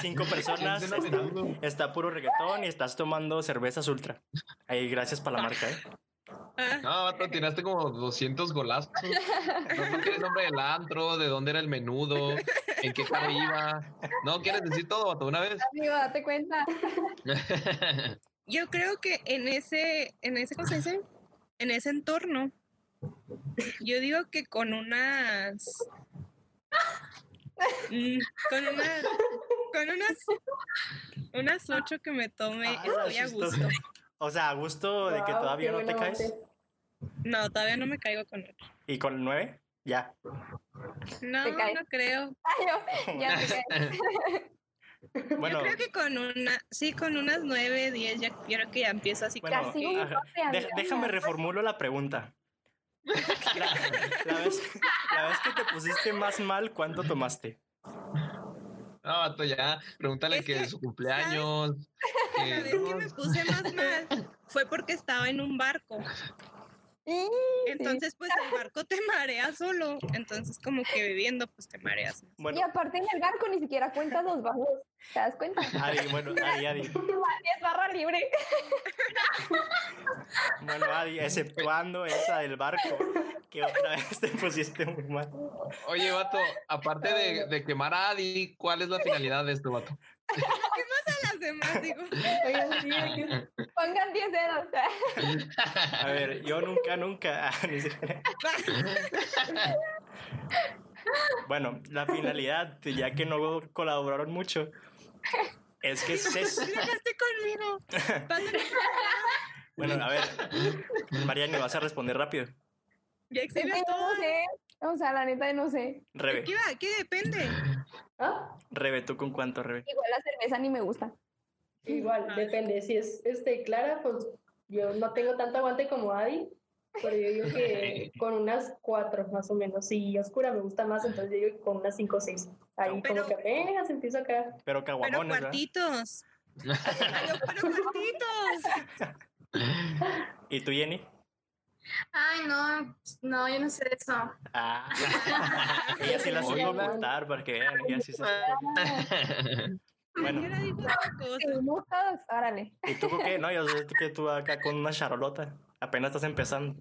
cinco personas, ¿Quién cena está, está puro reggaetón y estás tomando cervezas ultra. Ahí, gracias para la marca, ¿eh? Ah, No, vato, tiraste como 200 golazos. <laughs> No, quieres nombre del antro, de dónde era el menudo, en qué carro iba. No, ¿quieres decir todo, vato, una vez? Amigo, date cuenta. <laughs> Yo creo que en ese, en ese, ¿cómo se dice? En ese entorno, yo digo que con unas, mm, con unas, con unas, unas ocho que me tome, Ah, estoy a chistoso. gusto. O sea, a gusto de que todavía no te caes. No, todavía no me caigo con ocho. Y con nueve, ya. No, no creo. Ay, yo, ya <laughs> te caes. <laughs> <laughs> Bueno, Yo creo que con una, sí, con unas nueve, diez, ya, yo creo que ya empiezo así bueno, Casi un De- déjame reformulo la pregunta. <laughs> La, la vez, la vez que te pusiste más mal, ¿cuánto tomaste? No, vato, ya, pregúntale Es que, que, su cumpleaños. La que- vez que me puse más mal fue porque estaba en un barco. Y- Entonces, pues el barco te marea solo. Entonces, como que bebiendo, pues te mareas. más. Bueno, Y aparte en el barco ni siquiera cuentas los bajos. ¿Te das cuenta? Adi, bueno, <laughs> Adi, Adi. Es barra libre. <laughs> Bueno, Adi, exceptuando esa del barco, que otra vez te pusiste muy mal. Oye, vato, aparte de, de quemar a Adi, ¿cuál es la finalidad de esto, vato? <laughs> A las demás, digo. <laughs> Oigan, sí, Pongan 10 dedos. A ver, yo nunca, nunca. <laughs> ah. <laughs> Bueno, la finalidad, ya que no colaboraron mucho, es que se, Dejaste conmigo. Bueno, a ver, Mariana, vas a responder rápido. Ya exhibes yo todo. sé. O sea, la neta no sé. Rebe, ¿Qué va? ¿Qué depende? ¿Ah? Rebe, ¿tú con cuánto, Rebe? Igual la cerveza ni me gusta. Igual, Ah, depende. Si es este clara, pues yo no tengo tanto aguante como Adi, pero yo digo que <laughs> con unas cuatro más o menos. Si oscura me gusta más, entonces yo digo que con unas cinco o seis. Ahí Pero- como que apenas empiezo acá. Pero Pero caguamones, ¿verdad? cuartitos. Pero, <laughs> pero cuartitos. ¿Y tú, Jenny? Ay, no, no, yo no sé de eso. Ah, <laughs> ella sí la supo ocultar para que vean, ella sí se <laughs> Bueno. ¿y tú qué? No, yo sé que tú acá con una charolota. Apenas estás empezando.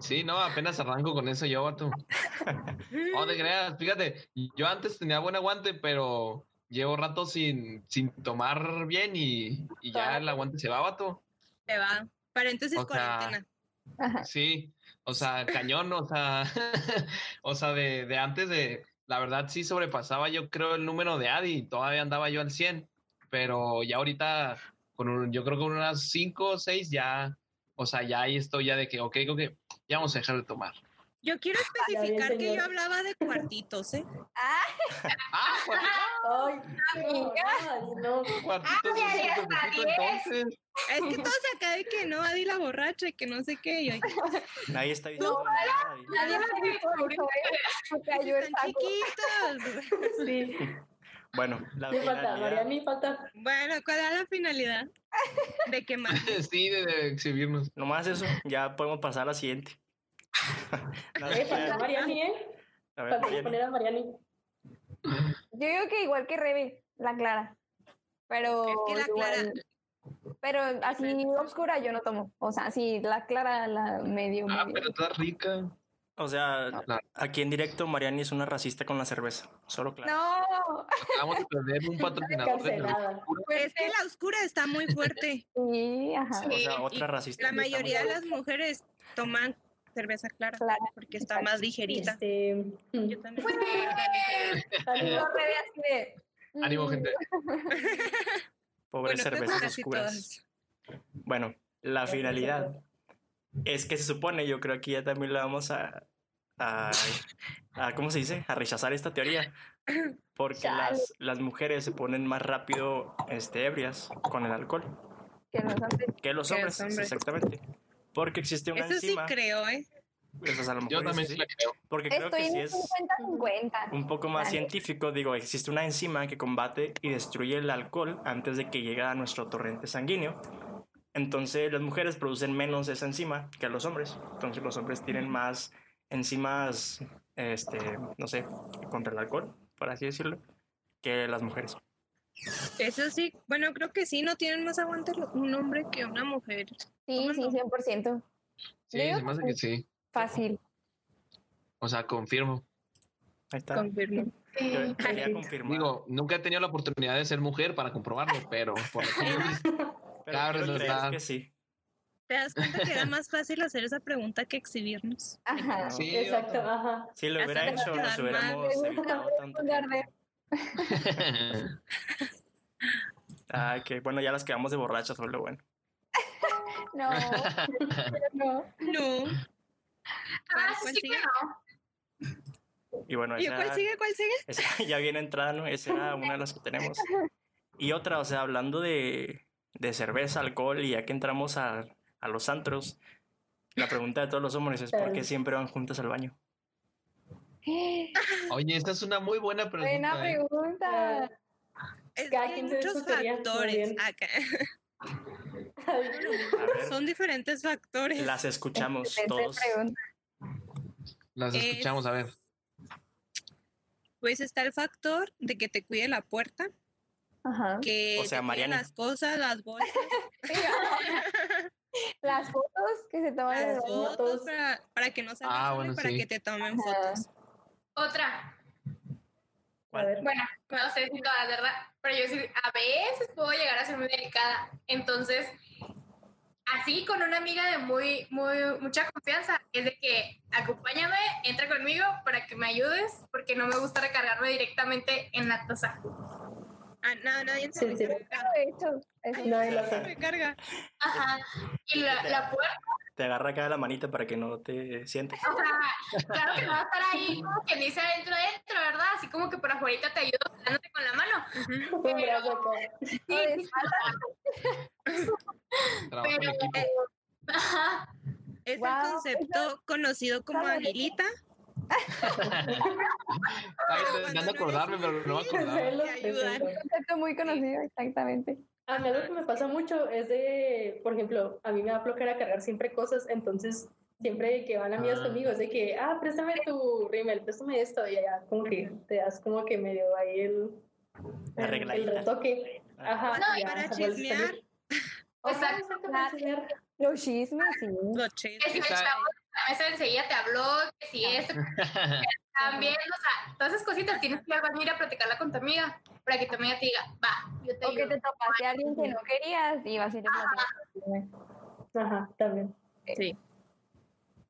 Sí, no, apenas arranco con eso yo, vato. <laughs> No te creas, fíjate, yo antes tenía buen aguante, pero llevo rato sin, sin tomar bien y, y ya el aguante se va, vato. Te va. Para entonces O sea, cuarentena. Sí, o sea, cañón, o sea, <laughs> o sea, de, de antes de, la verdad sí sobrepasaba yo creo el número de Adi, todavía andaba yo al 100, pero ya ahorita, con un- yo creo que unas 5 o 6 ya, o sea, ya ahí estoy ya de que, ok, ok, ya vamos a dejar de tomar. Yo quiero <laughs> especificar que yo hablaba de cuartitos, ¿eh? <laughs> Ah, cuartitos, Ay, no, no. cuartitos, ya, es ya, poquito, entonces. Es que todos acá de que no, Adi la borracha y que no sé qué. yo, <laughs> Nadie está nada. y- Nadie están saco. chiquitos. Sí, Bueno, la me falta, finalidad. Mariani falta. Bueno, ¿cuál era la finalidad? De quemar. Sí, de, de exhibirnos. Nomás eso, ya podemos pasar a la siguiente. <laughs> Eh, Mariani, ¿eh? a ver, Mariani. poner a Mariani. Yo digo que igual que Rebe, la Clara. Pero Es que la igual- Clara, Pero así oscura yo no tomo. O sea, así la clara, la medio. Ah, medio. pero está rica. O sea, No. aquí en directo Mariani es una racista con la cerveza. Solo claro. No, Acabamos de perder un <laughs> patrocinador de Cancelada. Es que la oscura está muy fuerte. sí, ajá. O sea, otra racista. La mayoría de las mujeres toman cerveza clara Clara. porque está más ligerita. Este, mm, Yo también. <laughs> ánimo. De. Ánimo, mm, gente. <laughs> Pobres Bueno, que cervezas oscuras. todas. Bueno, la finalidad es que se supone, yo creo que ya también la vamos a, a, a- ¿cómo se dice? A rechazar esta teoría. Porque las, las mujeres se ponen más rápido este, ebrias con el alcohol Que los hombres. que los Que hombres, los hombres. exactamente. Porque existe una Eso sí enzima. creo, ¿eh? pues, a lo Yo mejor también sí, sí la creo. Porque creo Estoy que sí en es 50-50. un poco más Vale. científico. Digo, existe una enzima que combate y destruye el alcohol antes de que llegue a nuestro torrente sanguíneo. Entonces las mujeres producen menos esa enzima que los hombres. Entonces los hombres tienen más enzimas, este, no sé, contra el alcohol, por así decirlo, que las mujeres. Eso sí, bueno, creo que sí, no tienen más aguante un hombre que una mujer. Sí, sí, ¿Cómo no? 100%. Sí, se me hace que sí. Fácil. O sea, confirmo. Ahí está. Confirmo. Yo Sí. quería confirmar. Digo, nunca he tenido la oportunidad de ser mujer para comprobarlo, pero por lo que <laughs> que sí. ¿Te das cuenta que era más fácil hacer esa pregunta que exhibirnos? <laughs> Ajá. Sí, Exacto, ajá. Si lo hubiera hecho, nos hubiéramos mal. evitado <laughs> tanto Ah, que bueno, ya las quedamos de borrachos, fue lo bueno. No, <laughs> no. No. Ah, ¿Cuál sí sigue? que no. Y bueno, ¿Y esa, cuál sigue? ¿Cuál sigue? <laughs> esa ya viene entrada, ¿no? Esa era una de las que tenemos. Y otra, o sea, hablando de, de cerveza, alcohol, y ya que entramos a, a los antros, la pregunta de todos los hombres es ¿por qué siempre van juntos al baño? <gasps> Oye, esta es una muy buena pregunta. Buena ¿eh? pregunta. Es que hay muchos factores acá. <laughs> <laughs> A <laughs> ver, Son diferentes factores. las escuchamos todos. pregunta. Las Es- escuchamos, a ver. Pues está el factor de que te cuide la puerta, Ajá. que O sea, te Mariana. las cosas, las bolsas, <laughs> Las fotos que se toman las fotos fotos. para, para que no salgas Ah, bueno, para sí. que te tomen Ajá. fotos. Otra. Bueno, no sé si todas, ¿verdad? Pero yo sí, a veces puedo llegar a ser muy delicada. Entonces, así con una amiga de muy, muy, mucha confianza, es de que acompáñame, entra conmigo para que me ayudes, porque no me gusta recargarme directamente en la taza. Ah, no, nadie se Sí, sí. recarga. De hecho, es- Nadie lo recarga. Ajá. Y la, la puerta, Te agarra acá la manita para que no te sientes. <laughs> o sea, claro que no va a estar ahí como que dice adentro, adentro, ¿verdad? Así como que por afuera te ayudo dándote con la mano. Brazo acá. Sí, <laughs> en Pero-. Ajá. Es Guau, el concepto conocido como aguilita. Estaba intentando acordarme, pero no me acordaba. Presento. un concepto muy conocido, exactamente. A mí algo que me pasa mucho es de, por ejemplo, a mí me da flojera cargar siempre cosas, entonces siempre que van amigas Ah. conmigo es de que, ah, préstame tu rímel, préstame esto, y ya como que te das como que medio ahí el, el, el retoque. Ajá, No, y para a chismear. exacto, para chismear. Los chismes, sí. Los chismes. Que la mesa enseguida te habló, que si esto, <laughs> también, o sea, todas esas cositas tienes que ir ir a platicarla con tu amiga para que tu amiga te diga, va, yo te O que te topaste a alguien que no querías y vas a ir a platicar. Ajá, también. Sí.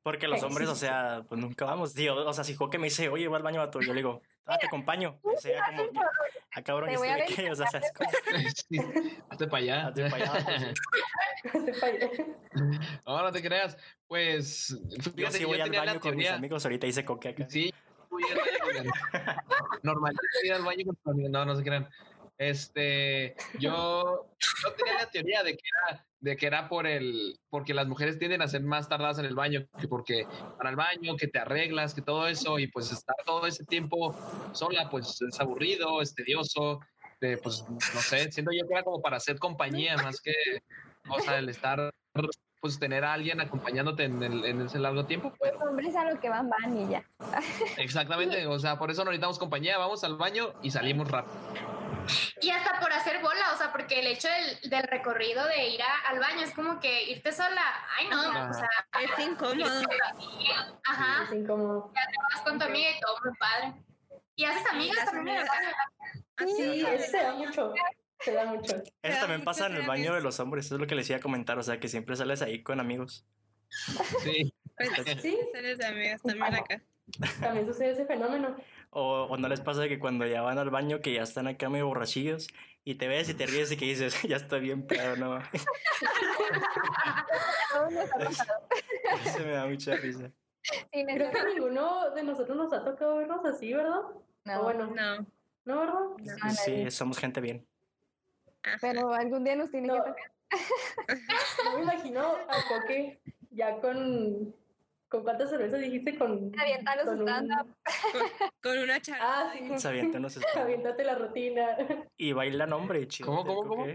Porque los hombres, o sea, pues nunca vamos. Tío, o sea, si Joque me dice, oye, voy al baño, vato, yo le digo, ah, te acompaño. O sea, como, que, ah, cabrón, Te ¿y voy a de qué? O sea, ¿sabes cómo? Sí, Hazte para allá. Hazte pa' allá, pues. <laughs> No, no te creas. Pues, Yo fíjate sí que voy yo al baño con mis amigos, ahorita dice Coque acá. Sí, voy al baño con- <laughs> Normalito ir al baño con tu amigo. No, no se crean. Este, yo, yo tenía la teoría de que era, de que era por el, porque las mujeres tienden a ser más tardadas en el baño, que porque para el baño, que te arreglas, que todo eso, y pues estar todo ese tiempo sola, pues es aburrido, es tedioso, de, pues no sé, siento yo que era como para hacer compañía más que, o sea, el estar, pues tener a alguien acompañándote en, el- en ese largo tiempo, pero Los hombres a lo que van, van y ya. Exactamente, o sea, por eso no necesitamos compañía, vamos al baño y salimos rápido. Y hasta por hacer bola, o sea, porque el hecho del, del recorrido de ir a- al baño es como que irte sola, ay no, Ajá. o sea, Es incómodo. ajá, Es incómodo. vas con tu amiga y todo muy padre. Y haces amigas también en el amigas. baño. Sí, eso se da mucho. Se da mucho. Eso también pasa en el baño de los hombres, eso es lo que les iba a comentar, o sea, que siempre sales ahí con amigos. Sí. Pues, Sí, sales de amigas también acá. también sucede ese fenómeno. O, o no les pasa que cuando ya van al baño, que ya están acá medio borrachillos, y te ves y te ríes y que dices, ya está bien pedo, no. <laughs> Eso me da mucha risa. Sí, Creo que ninguno de nosotros nos ha tocado vernos así, ¿verdad? No, O bueno, No. ¿no, verdad? no. Sí, somos gente bien. Pero algún día nos tiene No. que tocar. No me imagino a Coque ya con... ¿Con cuántas cervezas dijiste? Con, Avientando con su un- stand-up. Con una charla. Ah, sí. Se avientan <laughs> stand- Aviéntate la rutina. Y bailan hombre, chido. ¿Cómo, cómo, cómo?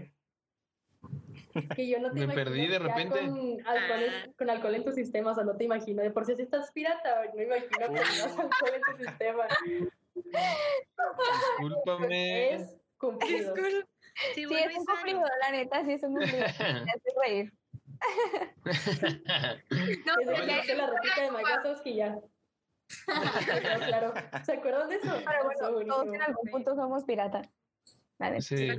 Que yo no te Me perdí de repente. Con alcohol, en, con alcohol en tu sistema, o sea, no te imagino. De por sí si estás pirata, no me imagino con más alcohol en tu sistema. Discúlpame. Es cumplido. Disculpa. Sí, Sí, es un cumplido, la neta, sí es un cumplido. <laughs> Me hace reír. No, Es de- de que la ratita de y ya. <laughs> Claro, claro. ¿Se acuerdan de eso? Pero bueno, todos en algún punto somos piratas. Vale. Sí.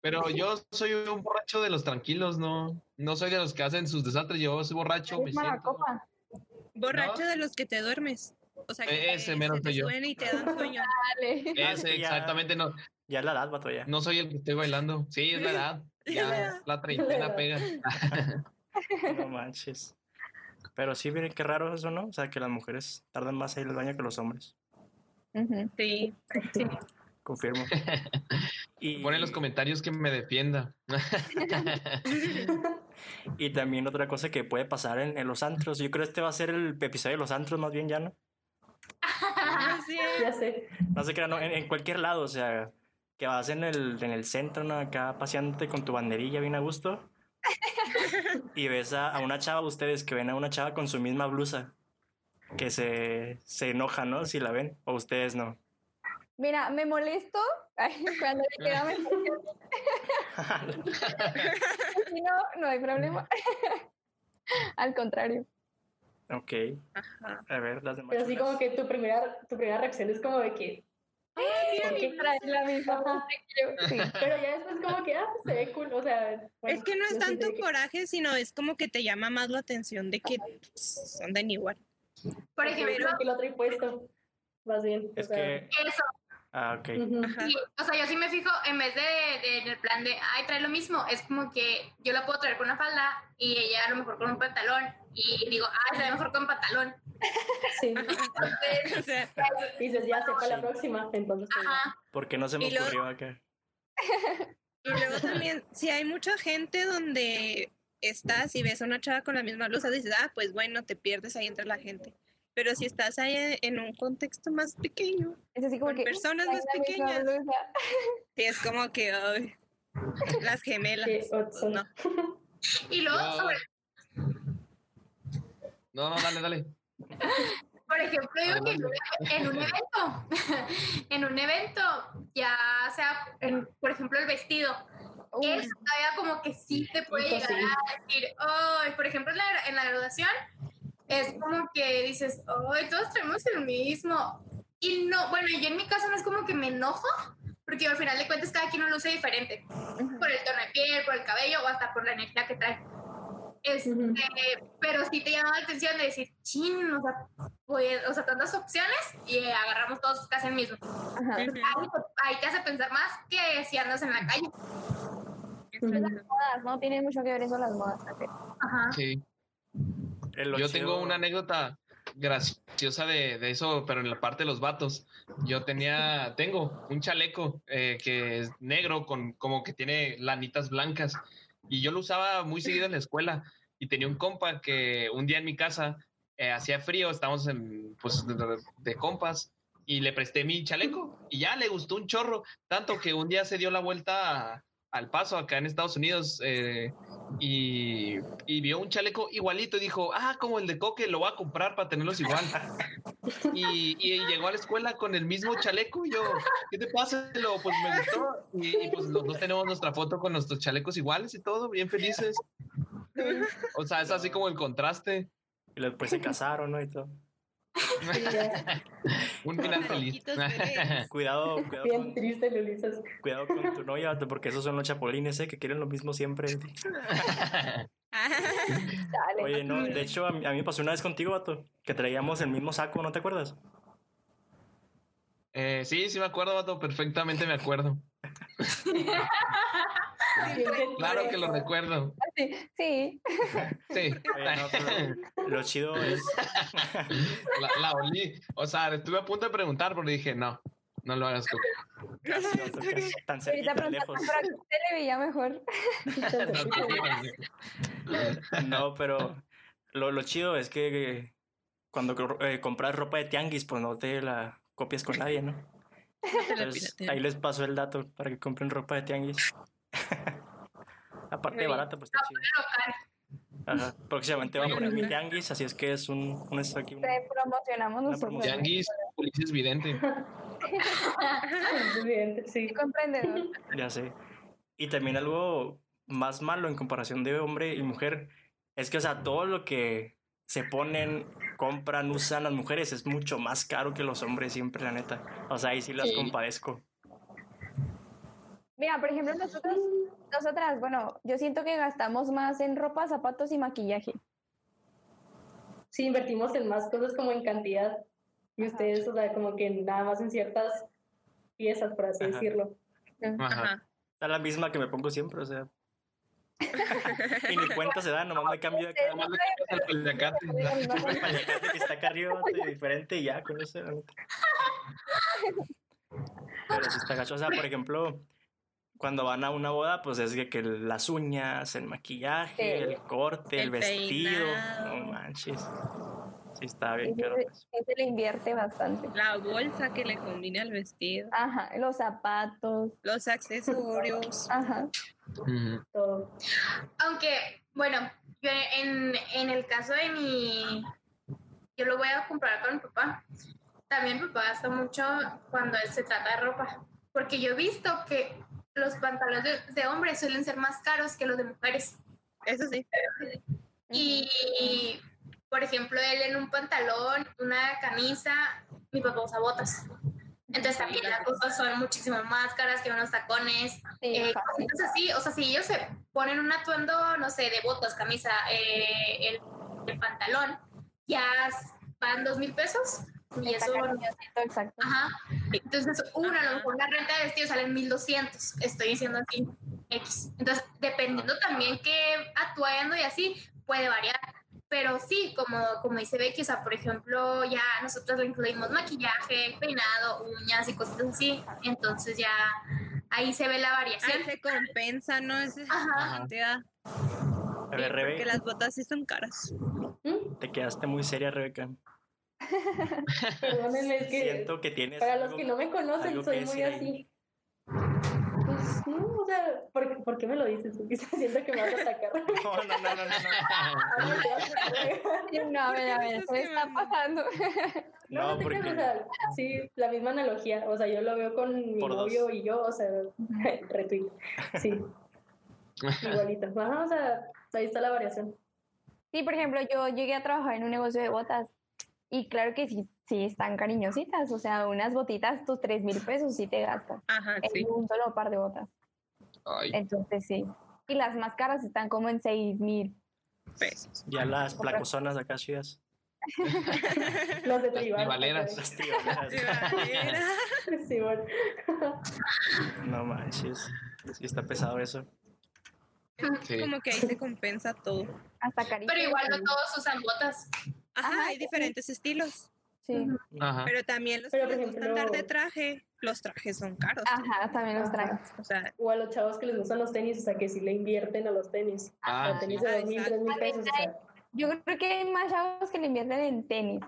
Pero yo soy un borracho de los tranquilos, no, no soy de los que hacen sus desastres. Yo soy borracho, me siento. copa. Borracho ¿No? de los que te duermes. O sea, E- que ese te- mero se te yo. y te dan sueño. <laughs> Dale. Es Ese, exactamente, no, Ya es la edad, vato, ya. no soy el que estoy bailando. Sí, es la <laughs> edad. Ya la treintena pega. No <laughs> manches. Pero sí, miren qué raro eso, ¿no? O sea, que las mujeres tardan más a ir al baño que los hombres. Ujú. Sí. Confirmo. <laughs> Y, Pon en los comentarios que me defienda. <laughs> y también otra cosa que puede pasar en, en los antros. Yo creo que este va a ser el episodio de los antros, más bien ya, ¿no? Así es. Ya sé. No sé qué, no, en, en cualquier lado, o sea, que vas en el, en el centro, ¿no? Acá paseándote con tu banderilla bien a gusto. Y ves a, a una chava, ustedes que ven a una chava con su misma blusa, que se, se enoja, ¿no? Si la ven, o ustedes no. Mira, me molesto ay, cuando le queda mejor. <laughs> Si no, no hay problema. Al contrario. ok, Ajá. a ver, las demás. Pero así como que tu primera, tu primera reacción es como de que. Trae la misma sí. Pero ya después como que, ah, pues se ve cool. O sea, bueno, Es que no es tanto que- coraje, sino es como que te llama más la atención de que pues, son de igual. Por ejemplo, que lo trae puesto. Más bien. o Es sea, que. eso. Ah, ok. Sí, o sea, yo sí me fijo, en vez de, de- en el plan de, ay, trae lo mismo, es como que yo la puedo traer con una falda y ella a lo mejor con un pantalón y digo, ay, se ve mejor con pantalón. <laughs> Sí. Entonces, <laughs> O sea, dices, ya sé para la próxima. Entonces, pues, ajá, ¿Por qué no se me luego- ocurrió acá? <laughs> y luego también, si hay mucha gente donde estás y ves a una chava con la misma blusa, dices, ah, pues bueno, te pierdes ahí entre la gente. Pero si estás ahí en- un contexto más pequeño, Es así como con que. personas más pequeñas, sí, es como que, las gemelas. No. y luego, sobre, No, no, dale, dale. <laughs> por ejemplo, digo que en un- en un evento, <laughs> en un evento, ya sea, en- por ejemplo, el vestido, eso todavía como que sí te puede llegar sí. a decir, ay, por ejemplo, en la, en la graduación, es como que dices, ay, todos traemos el mismo. Y no, bueno, yo en mi caso no es como que me enojo, porque al final de cuentas cada quien lo luce diferente, por el tono de piel, por el cabello o hasta por la energía que trae. Este, Ujú. pero sí te llama la atención de decir, chin, o sea, pues, o sea, tantas opciones y eh, agarramos todos casi el mismo. ajá. Ahí, ahí te hace pensar más que si andas en la calle. Modas, ¿no? Tiene mucho que ver eso las modas. también. Ajá. Sí. Yo tengo una anécdota graciosa de, de eso, pero en la parte de los vatos. Yo tenía, tengo un chaleco eh, que es negro con como que tiene lanitas blancas y yo lo usaba muy seguido en la escuela y tenía un compa que un día en mi casa eh, hacía frío, estábamos en, pues, de, compas y le presté mi chaleco y ya le gustó un chorro, tanto que un día se dio la vuelta al paso acá en Estados Unidos eh, y, y vio un chaleco igualito y dijo, ah, como el de Coque, lo voy a comprar para tenerlos igual. <laughs> y, y llegó a la escuela con el mismo chaleco y yo, ¿qué te pasa? Lo, pues me gustó. Y, y, pues los dos tenemos nuestra foto con nuestros chalecos iguales y todo, bien felices. O sea, es así como el contraste. Y después se casaron, ¿no? Y todo. <laughs> Un final feliz. <laughs> cuidado, cuidado. Bien con, triste, Lulisas. Cuidado con tu novia, vato, porque esos son los chapulines, ¿eh? Que quieren lo mismo siempre. <laughs> Dale. Oye, no, de hecho, a mí, a mí me pasó una vez contigo, vato, que traíamos el mismo saco, ¿no te acuerdas? Eh, sí, sí me acuerdo, vato, perfectamente me acuerdo. Claro que lo recuerdo. Sí, sí. <laughs> Sí. <laughs> Oye, no, pero lo chido es. <laughs> La, la olí. O sea, estuve a punto de preguntar, pero dije, no, no lo hagas tú. Casi, vato, casi, tan cerquita, preguntando, lejos. pero a usted le veía mejor. No, pero lo, lo chido es que cuando eh, compras ropa de tianguis, pues no te la copias con nadie, ¿no? Entonces, ahí les paso el dato para que compren ropa de tianguis. <laughs> Aparte de barata, pues está chido. Ajá. Próximamente va a poner mi tianguis, así es que es un, un esto aquí, un- Te promocionamos nosotros. Tianguis, Ulises Vidente. <laughs> Evidente, sí. Sí, comprendedor. ya sé. Y también algo más malo en comparación de hombre y mujer es que, o sea, todo lo que se ponen, compran, usan las mujeres es mucho más caro que los hombres siempre, la neta. O sea, ahí sí las Sí. compadezco. Mira, por ejemplo, nosotros, nosotras, bueno, yo siento que gastamos más en ropa, zapatos y maquillaje. Sí, invertimos en más cosas como en cantidad. Y ustedes, o sea, como que nada más en ciertas piezas, por así Ajá. decirlo. Ajá. Es la misma que me pongo siempre, o sea. <laughs> y ni cuenta se da, nomás me cambio de cada Nomás le quitas el paliacate. el paliacate que está acá arriba, diferente y ya, con eso. Pero sí está gacho. O sea, por ejemplo, cuando van a una boda, pues es que las uñas, el maquillaje, Sí. el corte, el, El vestido. peinado. No manches. Sí, está bien caro. pues. ese le invierte bastante. La bolsa que le combina al vestido, Ajá, los zapatos. los accesorios. Ajá. Todo. Aunque, bueno, yo en, en el caso de mi, yo lo voy a comparar con mi papá. También mi papá gasta mucho cuando se trata de ropa, porque yo he visto que los pantalones de, de hombres suelen ser más caros que los de mujeres. Eso sí. Y, por ejemplo, él en un pantalón, una camisa, mi papá usa botas. Entonces también las botas son muchísimo más caras que unos tacones. Sí, Eh, cositas así, o sea, si ellos se ponen un atuendo, no sé, de botas, camisa, eh, el, el pantalón, ya van dos mil pesos. Y Está eso, cariñosito, exacto. ajá. Entonces, una, a lo mejor la renta de vestido sale en 1200. Estoy diciendo así, X. Entonces, dependiendo también qué atuendo y así, puede variar. Pero sí, como, como dice Becky, o sea, por ejemplo, ya nosotros le incluimos maquillaje, peinado, uñas y cosas así. Entonces, ya ahí se ve la variación. Ahí se compensa, ¿no? Esa Ajá. cantidad. A ver, Porque las botas sí son caras. ¿Mm? te quedaste muy seria, Rebeca. <laughs> Perdónenme, es que Siento que tienes. para los algo- que no me conocen, soy muy ahí. así. Pues no, o sea, ¿por, por qué me lo dices? Quizás siento que me vas a atacar. <laughs> No, no, no, no, no. No, <laughs> a ver, a ver, ¿qué está pasando? No, No, no te creas, porque. o sea, sí, la misma analogía. O sea, yo lo veo con mi Por dos. novio y yo, o sea, retweet. Sí, igualito. Ajá, o sea, ahí está la variación. Sí, por ejemplo, yo llegué a trabajar en un negocio de botas y claro que sí, sí están cariñositas. O sea, unas botitas, tus tres mil pesos sí te gastas Ajá, en sí. un solo par de botas. Ay, Entonces sí. Y las más caras están como en seis mil. Pesos. Ya las placozonas acá chidas. <laughs> Los de Las tribal. tribaleras. Las tribaleras. Sí, bueno. No manches. Sí está pesado eso. sí. Como que ahí se compensa todo. Hasta caritas. Pero igual no todos usan botas. Ajá, Ajá, hay sí. diferentes estilos. Sí. Ajá. Pero también los Pero, que les gustan dar de ejemplo- traje, los trajes son caros. Ajá, también los trajes. O sea, O a los chavos que les gustan los tenis, o sea, que sí le invierten a los tenis. Ah, a tenis de Ah, dos mil, exacto. tres mil pesos, o sea. Yo creo que hay más chavos que le invierten en tenis.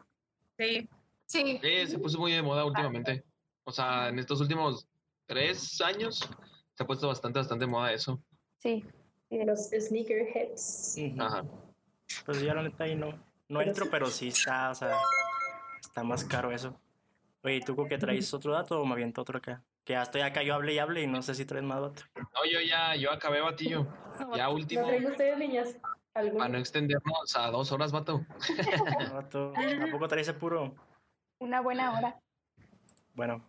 sí. Sí. Sí, se puso muy de moda últimamente. O sea, en estos últimos tres años Se ha puesto bastante, bastante moda eso. Sí. Los sneakerheads. Ujú. Ajá. Pues yo la neta ahí no, no Pero entro, sí. pero sí está, o sea, está más caro eso. Oye, ¿y tú con qué traes otro dato o me aviento otro acá? Que ya estoy acá, yo hable y hable y no sé si traes más dato. No, yo ya, yo acabé, batillo. Ya ¿No último, traen ustedes, niñas? ¿Alguno? para no extendernos a dos horas, vato. Vato, ¿Tampoco traes ese puro? Una buena hora. Bueno,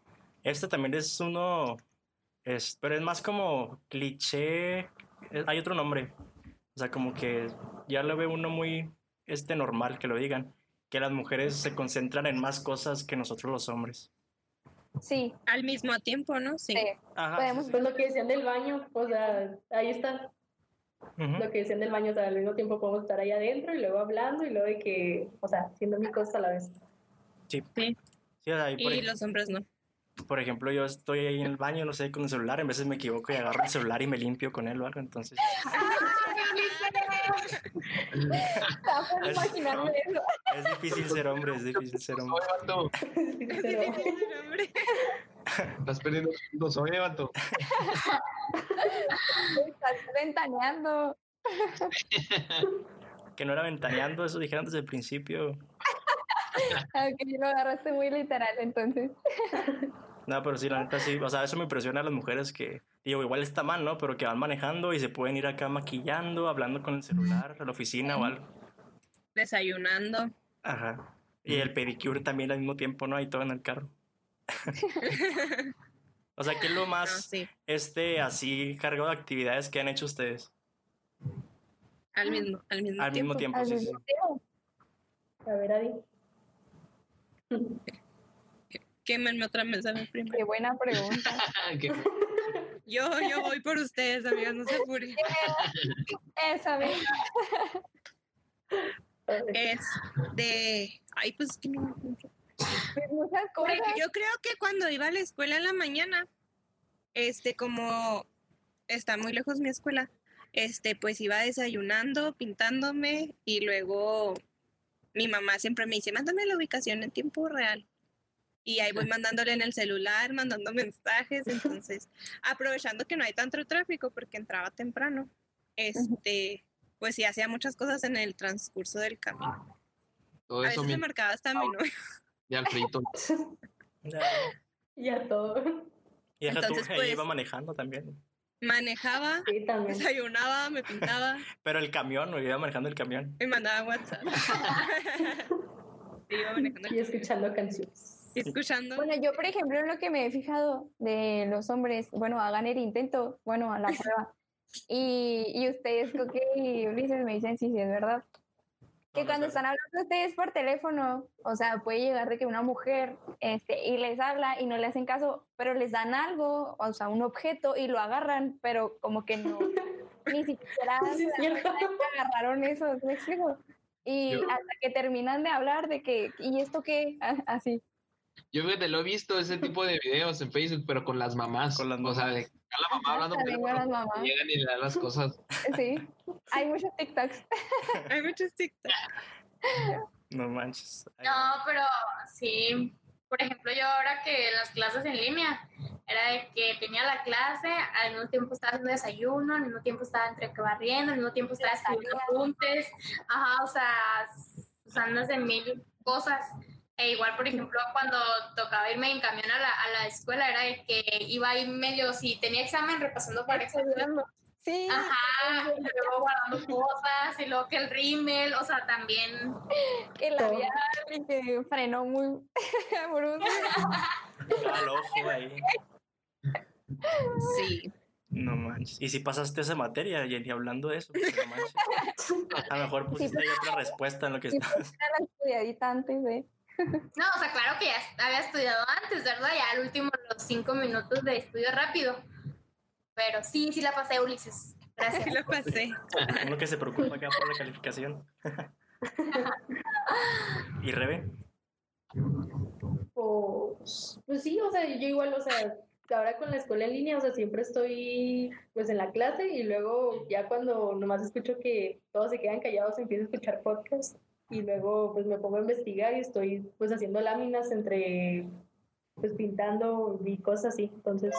este también es uno, es, pero es más como cliché, hay otro nombre. O sea, como que ya lo ve uno muy este normal que lo digan, que las mujeres se concentran en más cosas que nosotros los hombres. Sí. Al mismo tiempo, ¿no? Sí. sí. Ajá. Podemos- Pues lo que decían del baño, o sea, ahí está lo que decían del baño, o sea, al mismo tiempo podemos estar ahí adentro y luego hablando y luego de que, o sea, haciendo mil cosas a la vez. Sí. Sí. Sí, o sea, y por, Y ej- los hombres no. por ejemplo, yo estoy ahí en el baño, no sé, con el celular, en veces me equivoco y agarro el celular y me limpio con él o algo, entonces... <laughs> Por Es- imaginarme eso. Es difícil ser hombre, es difícil ser hombre. Oye, vato, <laughs> Pero- estás perdiendo puntos, oye, vato. Estás ventaneando. Que no era ventaneando, eso dijeron desde el principio. <laughs> Aunque lo agarraste muy literal, entonces. No, pero sí, la neta sí. O sea, eso me impresiona a las mujeres que, digo, igual está mal, ¿no? Pero que van manejando y se pueden ir acá maquillando, hablando con el celular a la oficina o algo. Desayunando. Ajá. Y el pedicure también al mismo tiempo, ¿no? Ahí todo en el carro. <laughs> o sea, ¿qué es lo No, más, sí. este, así cargado de actividades que han hecho ustedes? Al mismo, al mismo Al tiempo. mismo tiempo, Al sí, sí. mismo tiempo. A ver, Adi. <laughs> Quémenme otra mí primero. Qué buena pregunta. <laughs> <laughs> Yo, yo voy por ustedes, amigas, no se apuren. <laughs> Esa vez. Es de. Ay, pues que no. Pues muchas cosas. Yo creo que cuando iba a la escuela en la mañana, este, como está muy lejos mi escuela, este, pues iba desayunando, pintándome y luego mi mamá siempre me dice, mándame la ubicación en tiempo real. Y ahí voy <laughs> mandándole en el celular, mandando mensajes, entonces, aprovechando que no hay tanto tráfico porque entraba temprano, este, pues sí hacía muchas cosas en el transcurso del camino. Todo A eso veces me mi- marcaba hasta mi novio. ya al frito. <laughs> Ya. Ya todo. Y deja tú, Entonces, ahí pues- iba manejando también. Manejaba, Sí, también. desayunaba, me pintaba <laughs> Pero el camión, no iba manejando el camión. me mandaba WhatsApp. Iba manejando Y escuchando canciones. Escuchando. Bueno, yo, por ejemplo, en lo que me he fijado de los hombres, bueno, hagan el intento, bueno, a la <laughs> prueba. Y, y ustedes, Coque y Ulises, me dicen si sí, es verdad. Que No, no cuando sé. están hablando ustedes por teléfono, o sea, puede llegar de que una mujer este, y les habla y no le hacen caso, pero les dan algo, o sea, un objeto y lo agarran, pero como que no, <laughs> ni siquiera Sí, agarraron eso, ¿me explico? Y Yo- hasta que terminan de hablar de que, ¿y esto qué? Así. Yo fíjate, lo he visto ese tipo de videos en Facebook, pero con las mamás. Con las O sea, mamás. de está la mamá hablando con las mamás. llegan y le dan las cosas. <laughs> Sí, hay muchos TikToks. <laughs> Hay muchos TikTok. No manches. No, pero sí. Por ejemplo, yo ahora que las clases en línea, era de que tenía la clase, al mismo tiempo estaba haciendo desayuno, al mismo tiempo estaba entre que barriendo, al mismo tiempo estaba escribiendo apuntes, ajá, o sea, en mil cosas. E igual, por ejemplo, cuando tocaba irme en camión a la, a la escuela, era de que iba ahí medio, si tenía examen, repasando para examen, Sí, ajá, y luego guardando cosas, y luego que el rímel, o sea, también que la y que frenó muy <laughs> brusco. al ojo ahí. Sí. No manches. ¿Y si pasaste esa materia, Jenny, hablando de eso? Pues, no manches. A lo mejor pusiste ahí otra respuesta en lo que Sí, estabas. Era la estudiadita antes de. No, o sea, claro que ya había estudiado antes, ¿verdad? Ya al último los cinco minutos de estudio rápido. Pero sí, sí la pasé, Ulises. Sí Gracias. <laughs> lo pasé. <laughs> Uno que se preocupa acá por la calificación. <laughs> ¿Y Rebe? Pues, pues sí, o sea, yo igual, o sea, ahora con la escuela en línea, o sea, siempre estoy pues en la clase y luego ya cuando nomás escucho que todos se quedan callados, empiezo a escuchar podcast y luego pues me pongo a investigar y estoy pues haciendo láminas entre, pues pintando y cosas así, entonces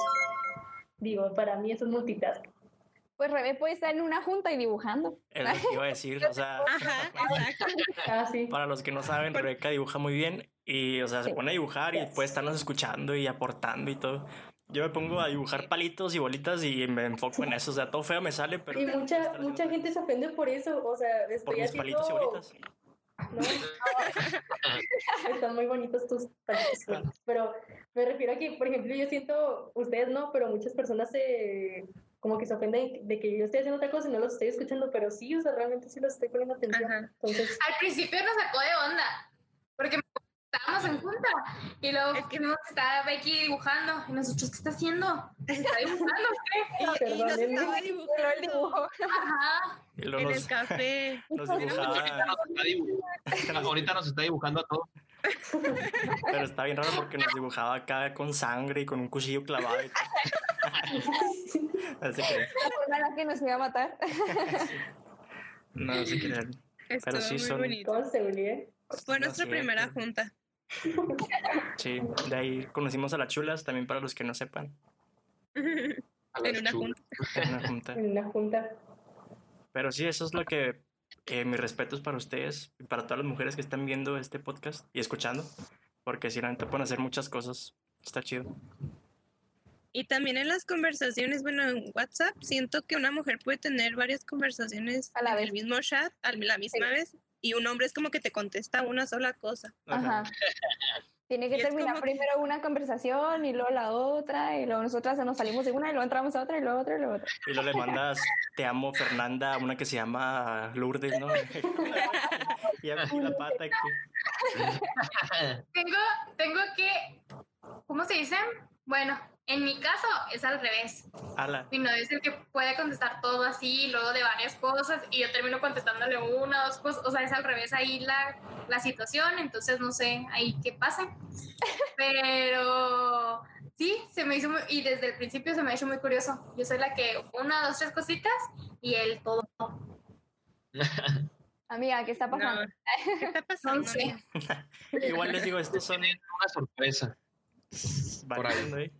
digo, para mí eso es multitask. Pues Rebe puede estar en una junta y dibujando. Es lo que iba a decir, o sea, <laughs> Ajá, exacto. Ah, para los que no saben, Rebeca dibuja muy bien y, o sea, se Sí. pone a dibujar y Yes. puede estarnos escuchando y aportando y todo. Yo me pongo a dibujar palitos y bolitas y me enfoco en eso, o sea, todo feo me sale, pero... Y mucha, mucha gente se ofende por eso, o sea, por estoy mis haciendo... palitos y bolitas. No, <laughs> están muy bonitos tus bolitas, pero me refiero a que, por ejemplo, yo siento, ustedes no, pero muchas personas se como que se ofenden de que yo estoy haciendo otra cosa y no los estoy escuchando, pero sí, o sea, realmente sí los estoy poniendo atención. Entonces, Al principio nos sacó de onda, porque estábamos en junta y luego Es que- que estaba Becky dibujando y nosotros, ¿qué está haciendo? ¿Está dibujando? <laughs> Y, y nos estaba Pero el dibujando dibujo. Ajá. En el café. <laughs> nos Ahorita nos está dibujando, ahorita nos está dibujando a todos. pero está bien raro porque nos dibujaba acá con sangre y con un cuchillo clavado y todo. <laughs> Así que, La forma en la que nos iba a matar. no se crean. Estuvo sí muy son- bonito. Fue No nuestra es primera junta. <laughs> Sí, de ahí conocimos a las chulas, también para los que no sepan, A en una junta. <laughs> en una junta. En una junta. Pero sí, eso es lo que, que mis respetos para ustedes y para todas las mujeres que están viendo este podcast y escuchando, porque si realmente pueden hacer muchas cosas, está chido. Y también en las conversaciones, bueno, en WhatsApp, siento que una mujer puede tener varias conversaciones A la en vez. el mismo chat, a la misma vez, y un hombre es como que te contesta una sola cosa. Ajá. Tiene que terminar que- primero una conversación y luego la otra, y luego nosotras nos salimos de una y luego entramos a otra y luego otra y luego otra. Y luego le mandas, te amo Fernanda, a una que se llama Lourdes, ¿no? <laughs> y aquí la pata aquí. Tengo, tengo que, ¿cómo se dice? Bueno, en mi caso es al revés. Ala. Mi novio es el que puede contestar todo así, luego de varias cosas, y yo termino contestándole una, dos cosas. O sea, es al revés ahí la, la situación, entonces no sé ahí qué pasa. <laughs> Pero sí, se me hizo muy, y desde el principio se me ha hecho muy curioso. Yo soy la que una, dos, tres cositas, y él todo. <laughs> Amiga, <laughs> ¿qué está No, pasando? ¿Qué está pasando? No sé. Igual les digo, estos son una sorpresa. Por ahí.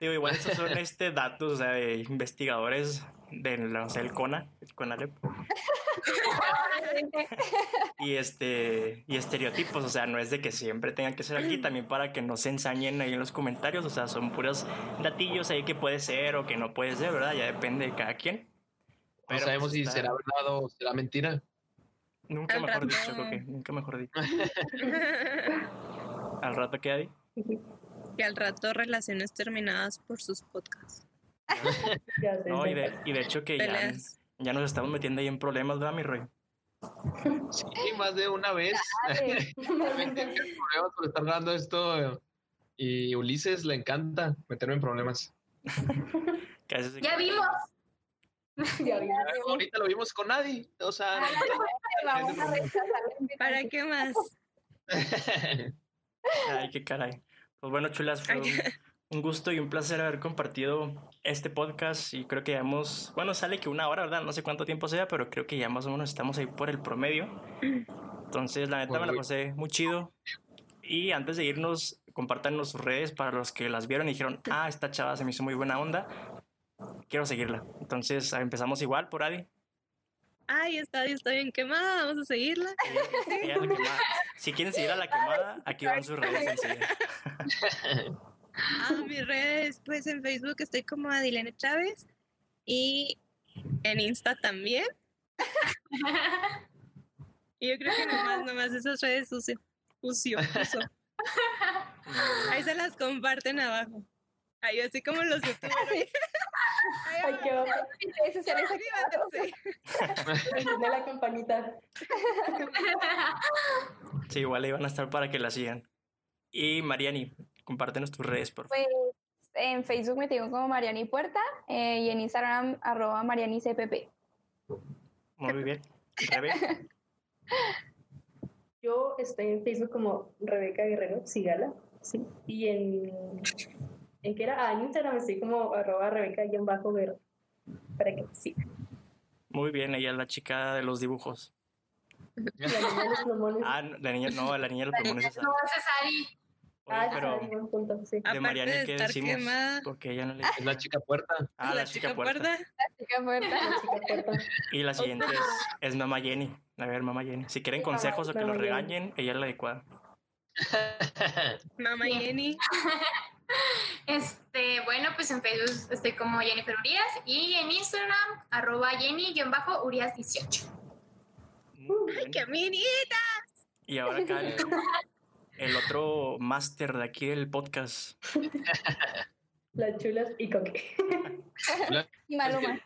Digo, igual estos son este, datos o sea, de investigadores de no sé, el CONA, el CONALEP. <laughs> y este y estereotipos, o sea, no es de que siempre tengan que ser aquí, también para que no se ensañen ahí en los comentarios, o sea, son puros datillos ahí que puede ser o que no puede ser, ¿verdad? Ya depende de cada quien. No Pero, sabemos pues, si está- será verdad o será mentira. Nunca Al mejor rato. dicho, creo que nunca mejor dicho. Al rato <laughs> que hay. <laughs> al rato relaciones terminadas por sus podcasts. <laughs> No, y de, y de hecho que ya, ya nos estamos metiendo ahí en problemas, ¿verdad, mi Roy? Sí, más de una vez. <laughs> Realmente problemas por estar dando esto. Y Ulises le encanta meterme en problemas. Ya vimos. Ya vi. Ahorita lo vimos con nadie. O sea, Vamos a rechazar la invitación. ¿Para qué más? <laughs> Ay, qué caray. Pues bueno, chulas, fue un, un gusto y un placer haber compartido este podcast y creo que ya hemos, bueno, sale que una hora, ¿verdad? No sé cuánto tiempo sea, pero creo que ya más o menos estamos ahí por el promedio. Entonces, la neta me la pasé muy chido. Y antes de irnos, compartan sus redes para los que las vieron y dijeron, ah, esta chava se me hizo muy buena onda. Quiero seguirla. Entonces, empezamos igual por Adi. Ay, está, está bien quemada, vamos a seguirla. <laughs> Quemada. Si quieren seguir a la quemada, aquí van sus redes. Ah, mis redes, pues en Facebook estoy como Adilene Chávez y en Insta también. Y yo creo que nomás, nomás esas redes uso. Uso, <laughs> uso. Ahí se las comparten abajo. Ahí así como los youtubers. Ahí Ay, qué onda. Ese será ese Suscríbanse. Enciende la campanita. Sí, igual ahí van a estar para que la sigan. Y Mariani, compártenos tus redes, por favor. Pues en Facebook me tengo como Mariani Puerta eh, y en Instagram arroba MarianiCPP. Muy bien. Rebe, Yo estoy en Facebook como Rebeca Guerrero, sígala, sí. Y en, ¿en qué era? Ah, en Instagram estoy como arroba Rebeca-Guerrero, para que sí. muy bien, ella es la chica de los dibujos. La niña de los plumones. Ah, la niña, no, la niña de los plumones es No, es Ari. Ah, pero- sí, punto, sí. De Mariani, de ¿qué decimos? quemada. Porque ella no le Es la chica puerta. Ah, la, chica, puerta. Chica fuerte. La chica puerta. Y la siguiente es, es mamá Jenny. A ver, mamá Jenny. Si quieren Mamá- consejos o que mamá los Jenny. regañen, ella es la adecuada. <laughs> Mamá. Jenny. <laughs> Este, bueno, pues en Facebook estoy como Jennifer Urias y en Instagram, arroba Jenny-Urias18. Muy bien. ¡Qué minita! Y ahora acá el, el otro máster de aquí del podcast. Las chulas y coque. <laughs> Y Maluma.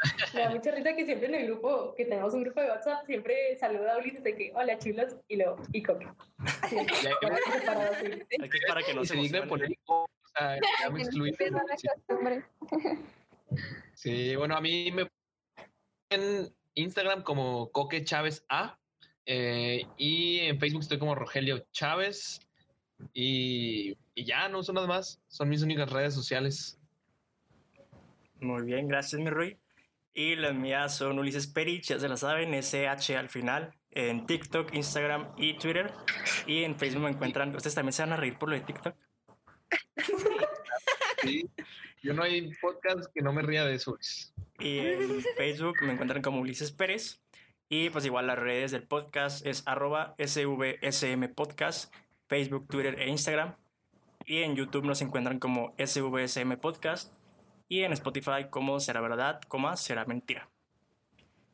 <laughs> Me da mucha risa que siempre en el grupo, que tenemos un grupo de WhatsApp, siempre saluda a Ulises de que, hola chulos, y luego, y coque. Que- <laughs> para que no y se poner o sea, <laughs> ya me excluí. Costumbre. Sí, bueno, a mí me en Instagram como Coque Chávez A eh, y en Facebook estoy como Rogelio Chávez y, y ya, no son nada más, son mis únicas redes sociales. Muy bien, gracias, mi Rui. Y las mías son Ulises Perich, ya se la saben, SH al final, en TikTok, Instagram y Twitter. Y en Facebook me encuentran. ¿Ustedes también se van a reír por lo de TikTok? <laughs> Sí. Yo no hay podcast que no me ría de eso. Y en Facebook me encuentran como Ulises Pérez. Y pues igual las redes del podcast es arroba SVSM Podcast, Facebook, Twitter e Instagram. Y en YouTube nos encuentran como SVSM Podcast. Y en Spotify como Será Verdad, coma Será Mentira.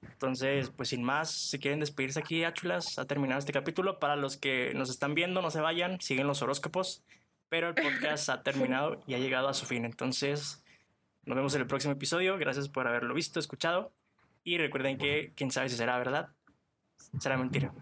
Entonces, pues sin más, si quieren despedirse aquí, Áchulas, ha terminado este capítulo. Para los que nos están viendo, no se vayan, siguen los horóscopos. Pero el podcast ha terminado y ha llegado a su fin. Entonces, nos vemos en el próximo episodio. Gracias por haberlo visto, escuchado. Y recuerden que quién sabe si será verdad, será mentira.